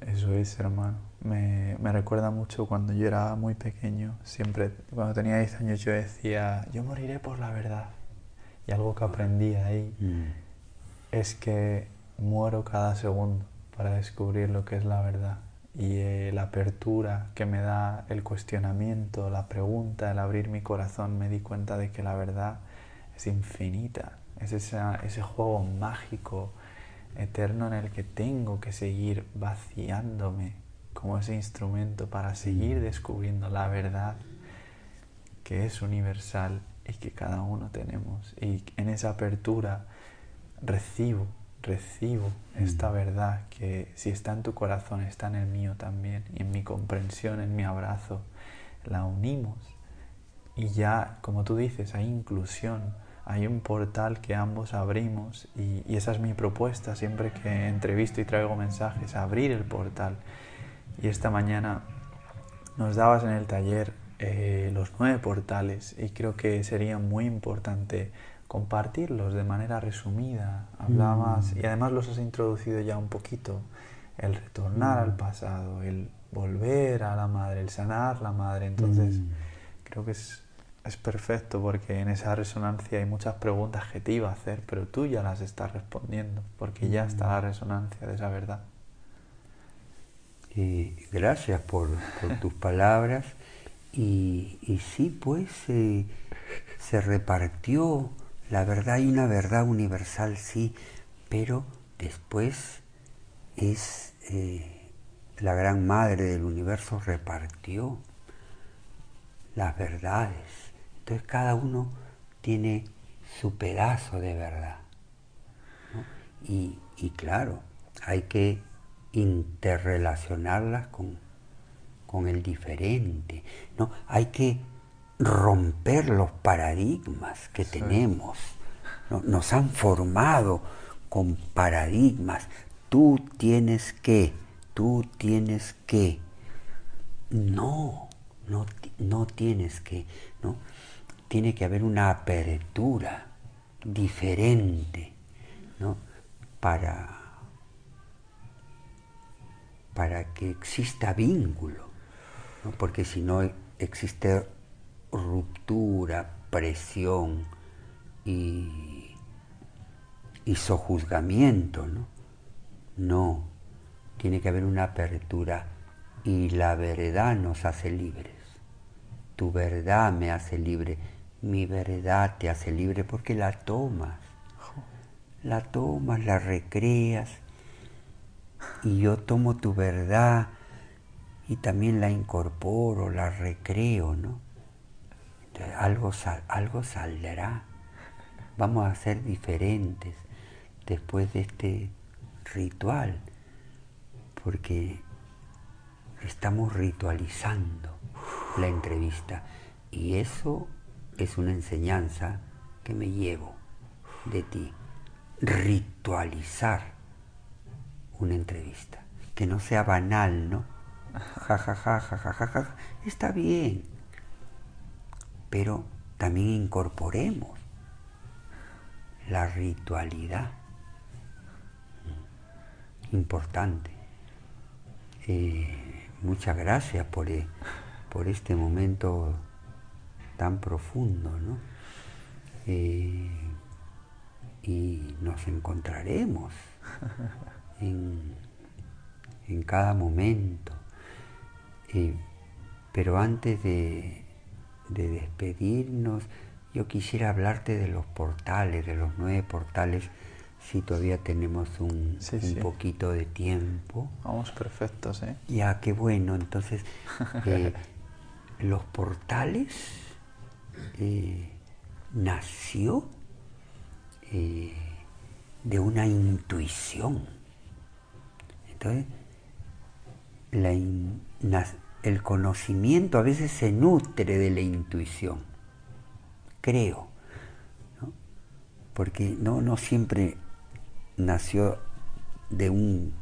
Eso es, hermano. Me, me, recuerda mucho cuando yo era muy pequeño. Siempre, cuando tenía 10 años, yo decía, yo moriré por la verdad. Y algo que aprendí ahí mm. es que muero cada segundo para descubrir lo que es la verdad. Y eh, la apertura que me da el cuestionamiento, la pregunta, el abrir mi corazón, me di cuenta de que la verdad es infinita. Es ese juego mágico, eterno en el que tengo que seguir vaciándome como ese instrumento para seguir mm. descubriendo la verdad que es universal y que cada uno tenemos. Y en esa apertura recibo recibo esta mm. verdad que si está en tu corazón está en el mío también y en mi comprensión, en mi abrazo, la unimos y ya, como tú dices, hay inclusión, hay un portal que ambos abrimos y, esa es mi propuesta siempre que entrevisto y traigo mensajes, abrir el portal. Y esta mañana nos dabas en el taller eh, los nueve portales y creo que sería muy importante compartirlos de manera resumida. Hablabas, mm. y además los has introducido ya un poquito, el retornar al mm. pasado, el volver a la madre, el sanar la madre. Entonces, mm. creo que es, es, perfecto porque en esa resonancia hay muchas preguntas que te iba a hacer, pero tú ya las estás respondiendo, porque ya está la resonancia de esa verdad. Y gracias por, tus palabras. Y, y sí, pues eh, se repartió la verdad hay una verdad universal, sí, pero después es eh, la gran madre del universo repartió las verdades. Entonces cada uno tiene su pedazo de verdad. Y, y, claro, hay que interrelacionarlas con, con el diferente. ¿no? Hay que romper los paradigmas que tenemos. Nos han formado con paradigmas. Tú tienes que, tú tienes que. No, no, no tienes que. ¿no? Tiene que haber una apertura diferente ¿no? para, para que exista vínculo. ¿no? Porque si no existe ruptura, presión y, y sojuzgamiento, ¿no? No, tiene que haber una apertura y la verdad nos hace libres. tu verdad me hace libre. Mi verdad te hace libre porque la tomas. La tomas, la recreas. Y yo tomo tu verdad y también la incorporo, la recreo, ¿no? Entonces, algo, algo saldrá. Vamos a ser diferentes después de este ritual, porque estamos ritualizando la entrevista y eso es una enseñanza que me llevo de ti, ritualizar una entrevista, que no sea banal, ¿no? Ja, ja, ja, ja, ja, ja, ja. está bien, pero también incorporemos la ritualidad importante. Eh, muchas gracias por, eh, por, este momento tan profundo, ¿no? Eh, y nos encontraremos en, en cada momento. pero antes de, de despedirnos, yo quisiera hablarte de los portales, de los nueve portales si todavía tenemos un, poquito de tiempo. Vamos perfectos, ¿eh? Ya, qué bueno. Entonces, eh, los portales eh, nació eh, de una intuición. Entonces, el conocimiento a veces se nutre de la intuición, creo, porque no, no siempre nació de un,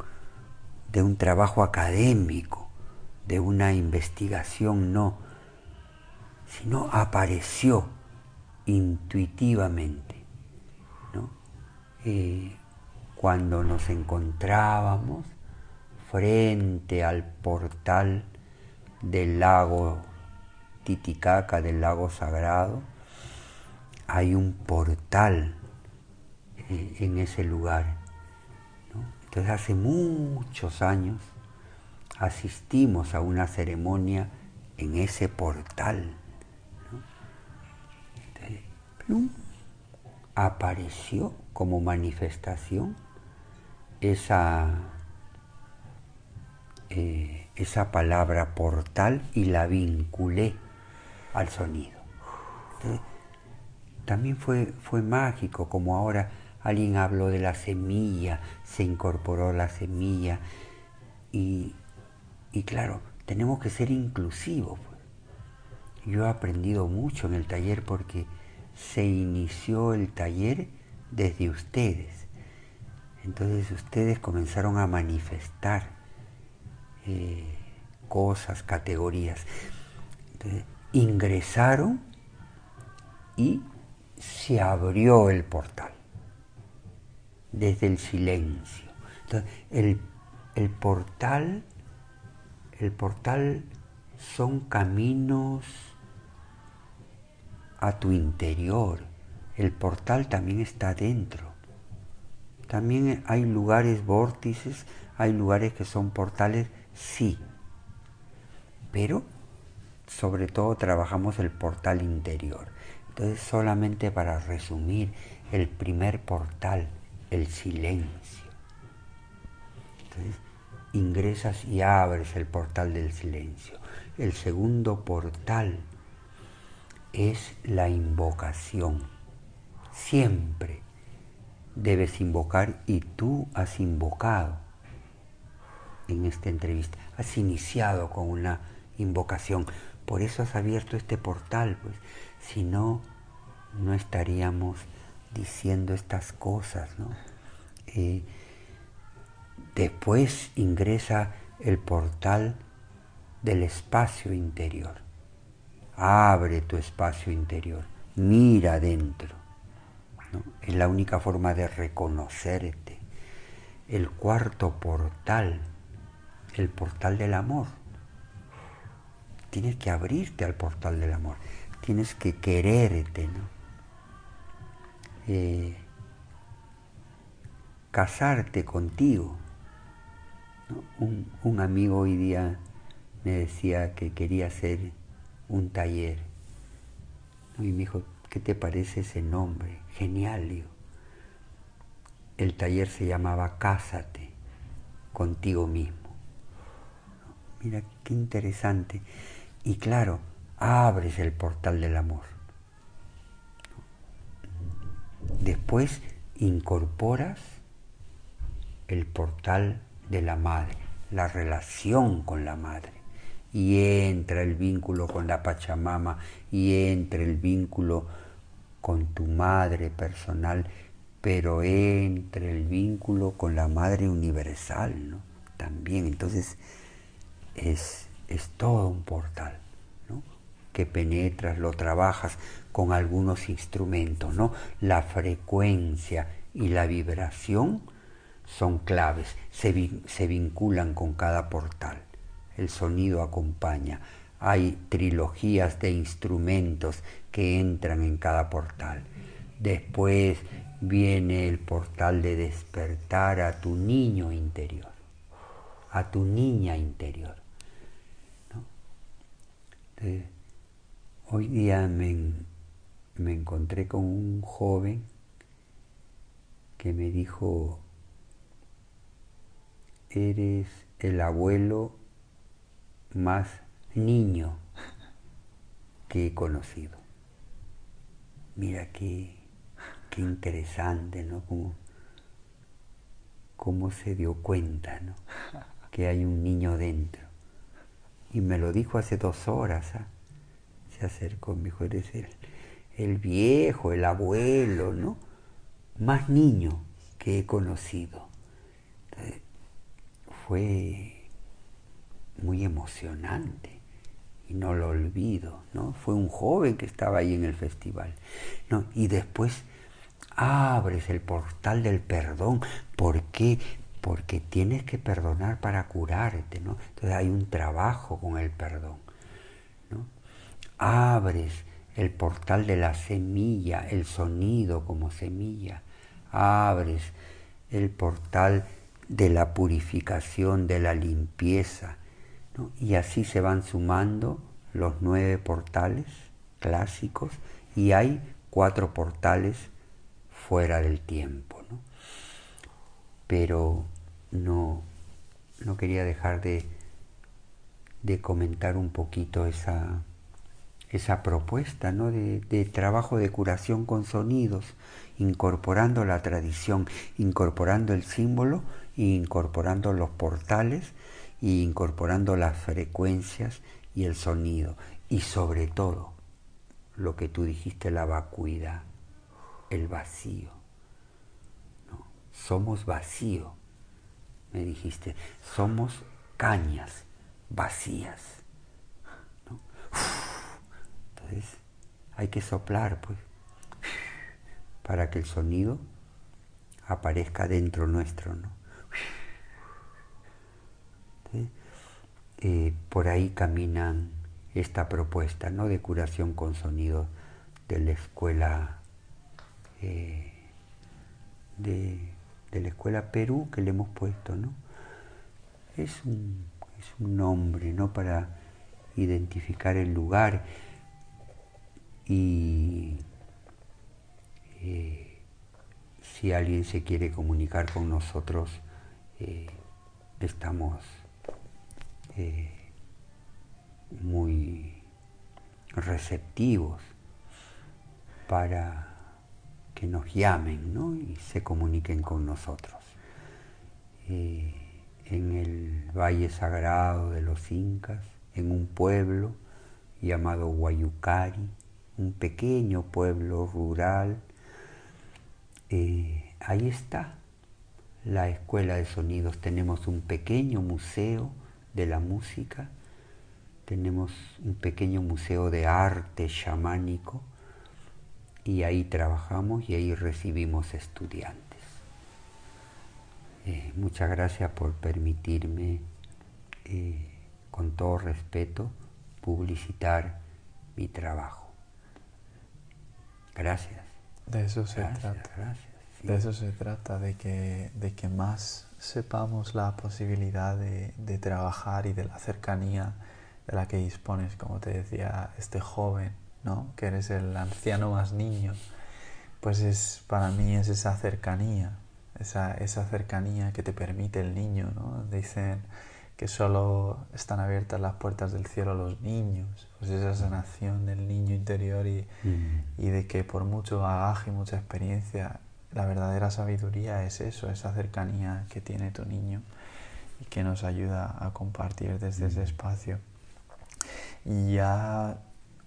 de un trabajo académico, de una investigación, no, sino apareció intuitivamente. Eh, cuando nos encontrábamos frente al portal del lago Titicaca, del lago sagrado, hay un portal eh, en ese lugar. Entonces hace muchos años asistimos a una ceremonia en ese portal. apareció como manifestación esa, eh, esa palabra portal y la vinculé al sonido. también fue, fue mágico, como ahora alguien habló de la semilla, se incorporó la semilla y, claro, tenemos que ser inclusivos. Yo he aprendido mucho en el taller porque se inició el taller desde ustedes. Entonces ustedes comenzaron a manifestar eh, cosas, categorías. Entonces, ingresaron y se abrió el portal desde el silencio. Entonces, el, el portal, el portal son caminos a tu interior. El portal también está dentro. También hay lugares vórtices, hay lugares que son portales, sí. Pero sobre todo trabajamos el portal interior. Entonces solamente para resumir, el primer portal el silencio. Entonces, ingresas y abres el portal del silencio. El segundo portal es la invocación. Siempre debes invocar y tú has invocado en esta entrevista. Has iniciado con una invocación. Por eso has abierto este portal, pues si no, no estaríamos diciendo estas cosas, ¿no? Eh, después ingresa el portal del espacio interior. Abre tu espacio interior, mira adentro. Es la única forma de reconocerte. El cuarto portal, el portal del amor. Tienes que abrirte al portal del amor. Tienes que quererte, ¿no? Eh, casarte contigo. Un, amigo hoy día me decía que quería ser un taller. Y me dijo, ¿qué te parece ese nombre? Genial. El taller se llamaba Cásate contigo mismo. Mira qué interesante. Y claro, abres el portal del amor. Después incorporas el portal de la madre, la relación con la madre. Y entra el vínculo con la Pachamama, y entra el vínculo con tu madre personal, pero entra el vínculo con la madre universal, ¿no? También, entonces es, es todo un portal, ¿no? Que penetras, lo trabajas con algunos instrumentos, ¿no? La frecuencia y la vibración son claves, se, se vinculan con cada portal. El sonido acompaña. Hay trilogías de instrumentos que entran en cada portal. Después viene el portal de despertar a tu niño interior, a tu niña interior. Hoy día me, me encontré con un joven que me dijo, eres el abuelo más niño que he conocido. Mira qué, qué interesante, ¿no? Cómo, cómo se dio cuenta, ¿no? Que hay un niño dentro. Y me lo dijo hace dos horas, ¿ah? Se acercó, me dijo, eres el, el viejo, el abuelo, ¿no? Más niño que he conocido fue muy emocionante y no lo olvido, ¿no? Fue un joven que estaba ahí en el festival, ¿no? Y después abres el portal del perdón, ¿por qué? Porque tienes que perdonar para curarte, ¿no? Entonces hay un trabajo con el perdón, ¿no? Abres el portal de la semilla, el sonido como semilla, abres el portal de la purificación, de la limpieza. Y así se van sumando los nueve portales clásicos y hay cuatro portales fuera del tiempo. Pero no, no quería dejar de, de comentar un poquito esa, esa propuesta ¿no? de, de, trabajo de curación con sonidos, incorporando la tradición, incorporando el símbolo incorporando los portales e incorporando las frecuencias y el sonido. Y sobre todo, lo que tú dijiste, la vacuidad, el vacío. ¿no? Somos vacío, me dijiste. Somos cañas vacías. Entonces, hay que soplar, pues, para que el sonido aparezca dentro nuestro, ¿no? Eh, por ahí caminan esta propuesta ¿no? de curación con sonido de la escuela eh, de, la escuela Perú que le hemos puesto, ¿no? Es un, es un nombre, ¿no? Para identificar el lugar y eh, si alguien se quiere comunicar con nosotros, estamos eh, muy receptivos para que nos llamen y se comuniquen con nosotros. Eh, en el Valle Sagrado de los Incas, en un pueblo llamado Guayucari, un pequeño pueblo rural, eh, ahí está la Escuela de Sonidos. Tenemos un pequeño museo de la música, tenemos un pequeño museo de arte chamánico y ahí trabajamos y ahí recibimos estudiantes. Eh, muchas gracias por permitirme, eh, con todo respeto, publicitar mi trabajo. Gracias. De eso se trata. Gracias. De eso se trata, de que, de que más sepamos la posibilidad de, trabajar y de la cercanía de la que dispones, como te decía este joven, ¿no? que eres el anciano más niño, pues es para mí es esa cercanía, esa, esa cercanía que te permite el niño. ¿no? Dicen que solo están abiertas las puertas del cielo a los niños, pues esa sanación del niño interior y, Mm. y de que por mucho bagaje y mucha experiencia, la verdadera sabiduría es eso, esa cercanía que tiene tu niño y que nos ayuda a compartir desde ese espacio. Y ya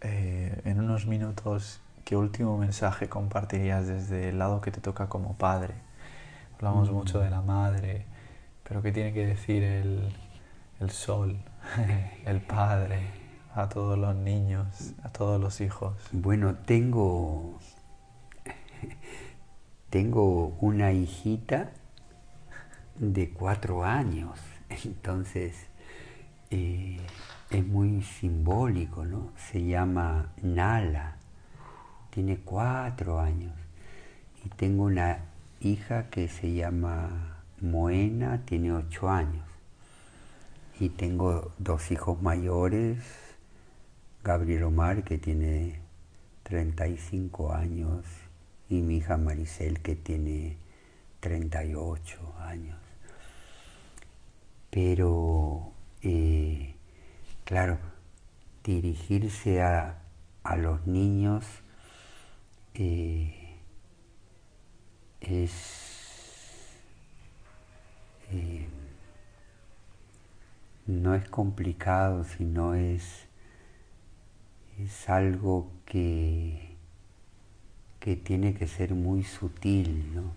eh, en unos minutos, ¿qué último mensaje compartirías desde el lado que te toca como padre? Hablamos mucho de la madre, pero ¿qué tiene que decir el, el sol, el padre, a todos los niños, a todos los hijos? Bueno, tengo, tengo una hijita de cuatro años, entonces eh, es muy simbólico, ¿no? Se llama Nala, tiene cuatro años. Y tengo una hija que se llama Moena, tiene ocho años. Y tengo dos hijos mayores, Gabriel Omar, que tiene 35 años, y mi hija Maricel, que tiene 38 años. Pero, eh, claro, dirigirse a, a los niños eh, es... eh, no es complicado, sino es, es algo que, que tiene que ser muy sutil, ¿no?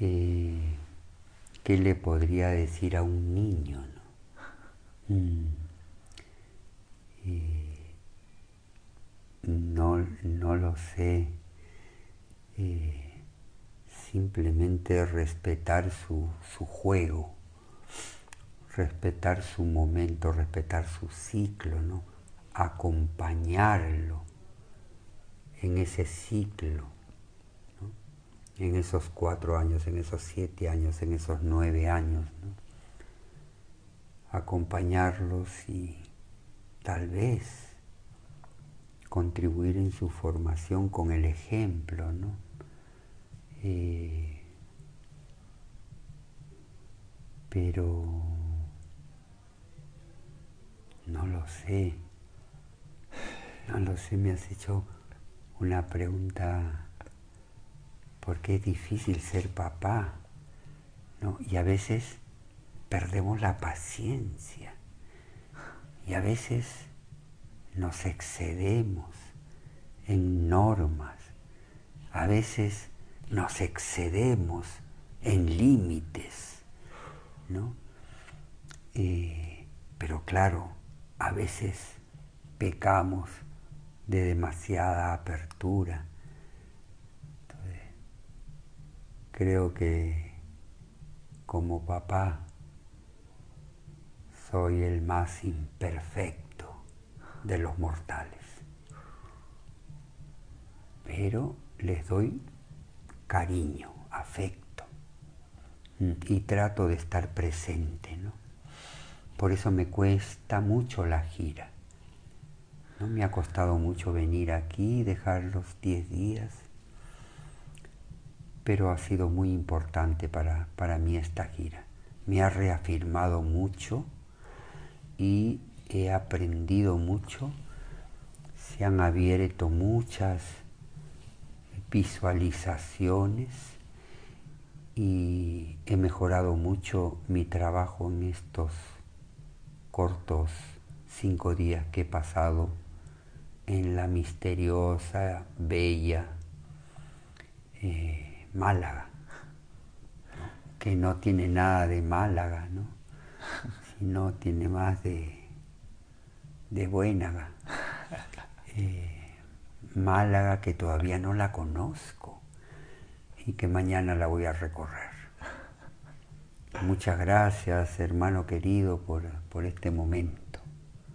Eh, ¿Qué le podría decir a un niño, no? Mm. No, no lo sé. Eh, simplemente respetar su, su juego respetar su momento, respetar su ciclo, ¿no? acompañarlo en ese ciclo, en esos cuatro años, en esos siete años, en esos nueve años, ¿no? acompañarlos y tal vez contribuir en su formación con el ejemplo, ¿no? Eh, pero no lo sé, no lo sé, me has hecho una pregunta, porque es difícil ser papá, ¿no? Y a veces perdemos la paciencia, y a veces nos excedemos en normas, a veces nos excedemos en límites, ¿no? Eh, pero claro, a veces pecamos de demasiada apertura. Creo que como papá soy el más imperfecto de los mortales. Pero les doy cariño, afecto y trato de estar presente, ¿no? Por eso me cuesta mucho la gira. ¿no? Me ha costado mucho venir aquí, dejar los 10 días, pero ha sido muy importante para, para mí esta gira. Me ha reafirmado mucho y he aprendido mucho. Se han abierto muchas visualizaciones y he mejorado mucho mi trabajo en estos cortos cinco días que he pasado en la misteriosa, bella eh, Málaga, que no tiene nada de Málaga, ¿no? Sino tiene más de, de Buénaga. Eh, Málaga que todavía no la conozco y que mañana la voy a recorrer. Muchas gracias, hermano querido, por, por este momento.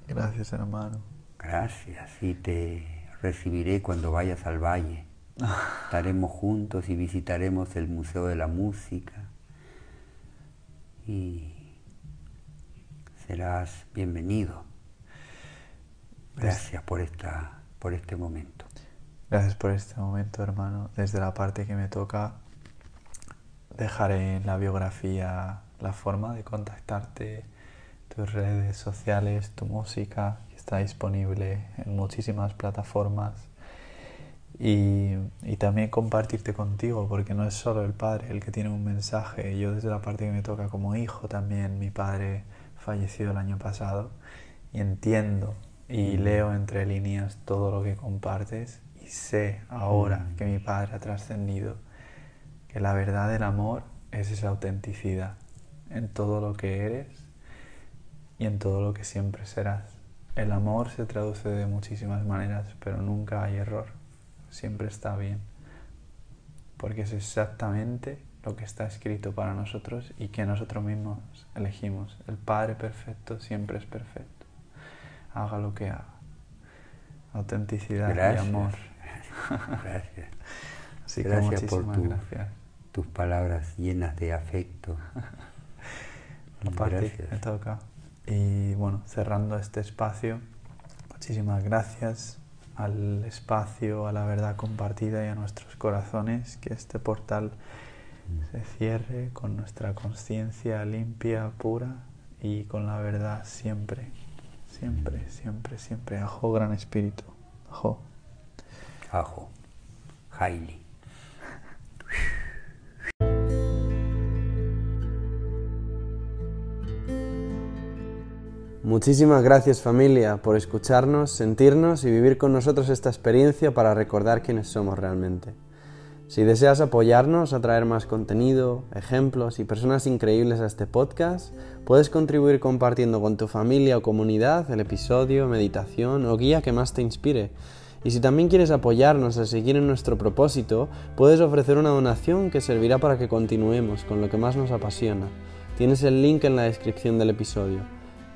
Gracias, hermano. Gracias y te recibiré cuando vayas al valle. Estaremos juntos y visitaremos el Museo de la Música y serás bienvenido. Gracias por, esta, por este momento. Gracias por este momento, hermano. Desde la parte que me toca, dejaré en la biografía la forma de contactarte, tus redes sociales, tu música, que está disponible en muchísimas plataformas. Y, y, también compartirte contigo, porque no es solo el padre el que tiene un mensaje. Yo desde la parte que me toca como hijo también, mi padre falleció el año pasado y entiendo y leo entre líneas todo lo que compartes y sé ahora que mi Padre ha trascendido que la verdad del amor es esa autenticidad en todo lo que eres y en todo lo que siempre serás. El amor se traduce de muchísimas maneras, pero nunca hay error, siempre está bien, porque es exactamente lo que está escrito para nosotros y que nosotros mismos elegimos. El Padre perfecto siempre es perfecto haga lo que haga. Autenticidad y amor. Gracias. Así que gracias por gracias. tus palabras llenas de afecto. gracias. me toca. Y bueno, cerrando este espacio, muchísimas gracias al espacio, a la verdad compartida y a nuestros corazones, que este portal se cierre con nuestra conciencia limpia, pura y con la verdad siempre. Siempre, siempre, siempre. Ajo, gran espíritu. Ajo. Ajo. Hailey. Muchísimas gracias familia por escucharnos, sentirnos y vivir con nosotros esta experiencia para recordar quiénes somos realmente. Si deseas apoyarnos a traer más contenido, ejemplos y personas increíbles a este podcast, puedes contribuir compartiendo con tu familia o comunidad el episodio, meditación o guía que más te inspire. Y si también quieres apoyarnos a seguir en nuestro propósito, puedes ofrecer una donación que servirá para que continuemos con lo que más nos apasiona. Tienes el link en la descripción del episodio.